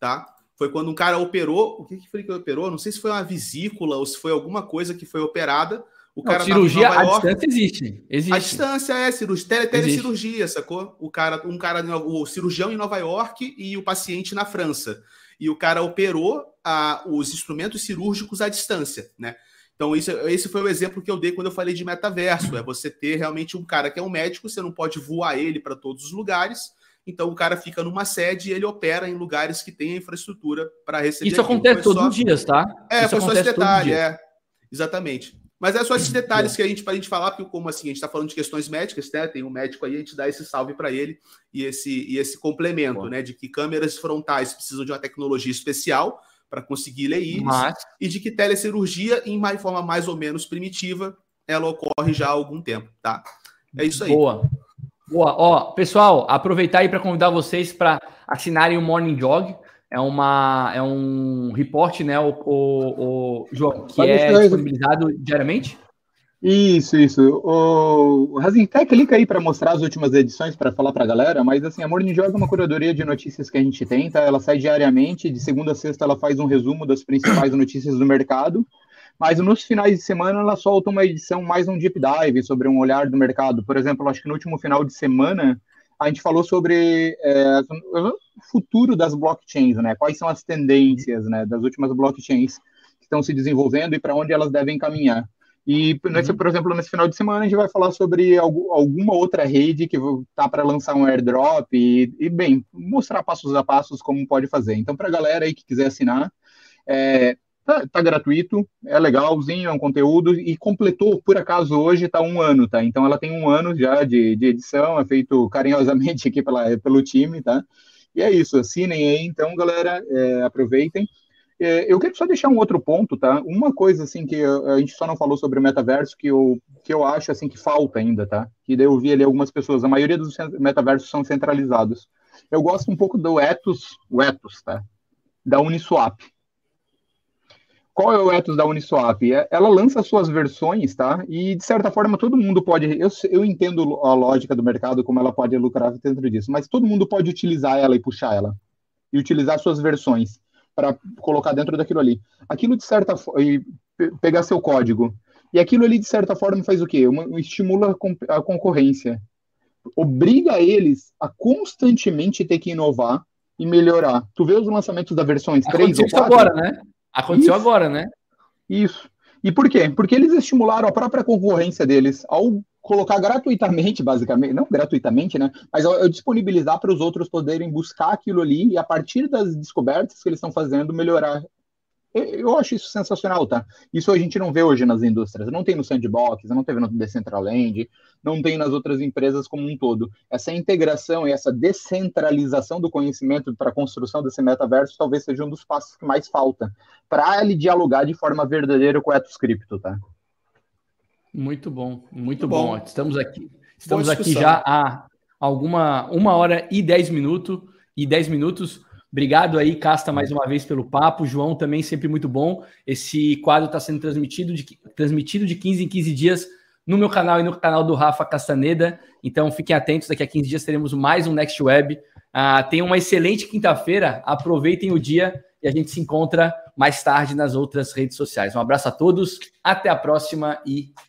tá? Foi quando um cara operou, o que, que foi que operou? Não sei se foi uma vesícula ou se foi alguma coisa que foi operada, o cara não, cirurgia à York, distância existe. existe. A distância é cirurgia, tele, telecirurgia, sacou? O cara, um cara, o cirurgião em Nova York e o paciente na França. E o cara operou a, os instrumentos cirúrgicos à distância, né? Então, isso, esse foi o exemplo que eu dei quando eu falei de metaverso. É você ter realmente um cara que é um médico, você não pode voar ele para todos os lugares. Então, o cara fica numa sede e ele opera em lugares que tem a infraestrutura para receber. Isso acontece todos os dias, tá? É, isso foi só esse detalhe, é. Exatamente. Mas é só esses detalhes que a gente, para a gente falar, porque como assim, a gente está falando de questões médicas, né? Tem um médico aí, a gente dá esse salve para ele e esse, e esse complemento, Boa. né? De que câmeras frontais precisam de uma tecnologia especial para conseguir ler íris, Mas... e de que telecirurgia, em uma forma mais ou menos primitiva, ela ocorre já há algum tempo, tá? É isso aí. Boa. Boa. Ó, pessoal, aproveitar aí para convidar vocês para assinarem o Morning Jog é, uma, é um report, né, o, o, o João, que é disponibilizado diariamente? Isso, isso. O Razintec clica aí para mostrar as últimas edições para falar para a galera, mas assim, a Morning Joga é uma curadoria de notícias que a gente tenta, ela sai diariamente, de segunda a sexta ela faz um resumo das principais notícias do mercado, mas nos finais de semana ela solta uma edição mais um deep dive sobre um olhar do mercado. Por exemplo, acho que no último final de semana a gente falou sobre é, o futuro das blockchains, né? Quais são as tendências, né, das últimas blockchains que estão se desenvolvendo e para onde elas devem caminhar. E, nesse, uhum. por exemplo, nesse final de semana a gente vai falar sobre alguma outra rede que está para lançar um airdrop e, e, bem, mostrar passos a passos como pode fazer. Então, para a galera aí que quiser assinar, é, Tá, tá, gratuito, é legalzinho, é um conteúdo e completou, por acaso, hoje tá um ano, tá? Então ela tem um ano já de, de edição, é feito carinhosamente [laughs] aqui pela, pelo time, tá? E é isso, assinem aí, então, galera, é, aproveitem. É, eu quero só deixar um outro ponto, tá? Uma coisa, assim, que a gente só não falou sobre o metaverso, que eu, que eu acho, assim, que falta ainda, tá? Que daí eu vi ali algumas pessoas, a maioria dos metaversos são centralizados. Eu gosto um pouco do ethos, o ethos, tá? Da Uniswap qual é o ethos da Uniswap? É, ela lança suas versões, tá? E, de certa forma, todo mundo pode. Eu, eu entendo a lógica do mercado, como ela pode lucrar dentro disso, mas todo mundo pode utilizar ela e puxar ela. E utilizar suas versões para colocar dentro daquilo ali. Aquilo, de certa forma. pegar seu código. E aquilo ali, de certa forma, faz o quê? Uma, estimula a concorrência. Obriga eles a constantemente ter que inovar e melhorar. Tu vê os lançamentos da versões 3 ou 4? agora, né? Aconteceu Isso. agora, né? Isso. E por quê? Porque eles estimularam a própria concorrência deles ao colocar gratuitamente, basicamente, não gratuitamente, né? Mas ao, ao disponibilizar para os outros poderem buscar aquilo ali e a partir das descobertas que eles estão fazendo melhorar eu acho isso sensacional, tá? Isso a gente não vê hoje nas indústrias. Não tem no Sandbox, não teve no Decentraland, não tem nas outras empresas como um todo. Essa integração e essa descentralização do conhecimento para a construção desse metaverso talvez seja um dos passos que mais falta para ele dialogar de forma verdadeira com o EtosCrypto, tá? Muito bom, muito bom. bom. Estamos aqui, estamos aqui já há alguma uma hora e dez minutos e dez minutos. Obrigado aí, Casta, mais uma vez pelo papo. João também sempre muito bom. Esse quadro está sendo transmitido de, transmitido de 15 em 15 dias no meu canal e no canal do Rafa Castaneda. Então fiquem atentos, daqui a 15 dias teremos mais um Next Web. Uh, tenham uma excelente quinta-feira, aproveitem o dia e a gente se encontra mais tarde nas outras redes sociais. Um abraço a todos, até a próxima e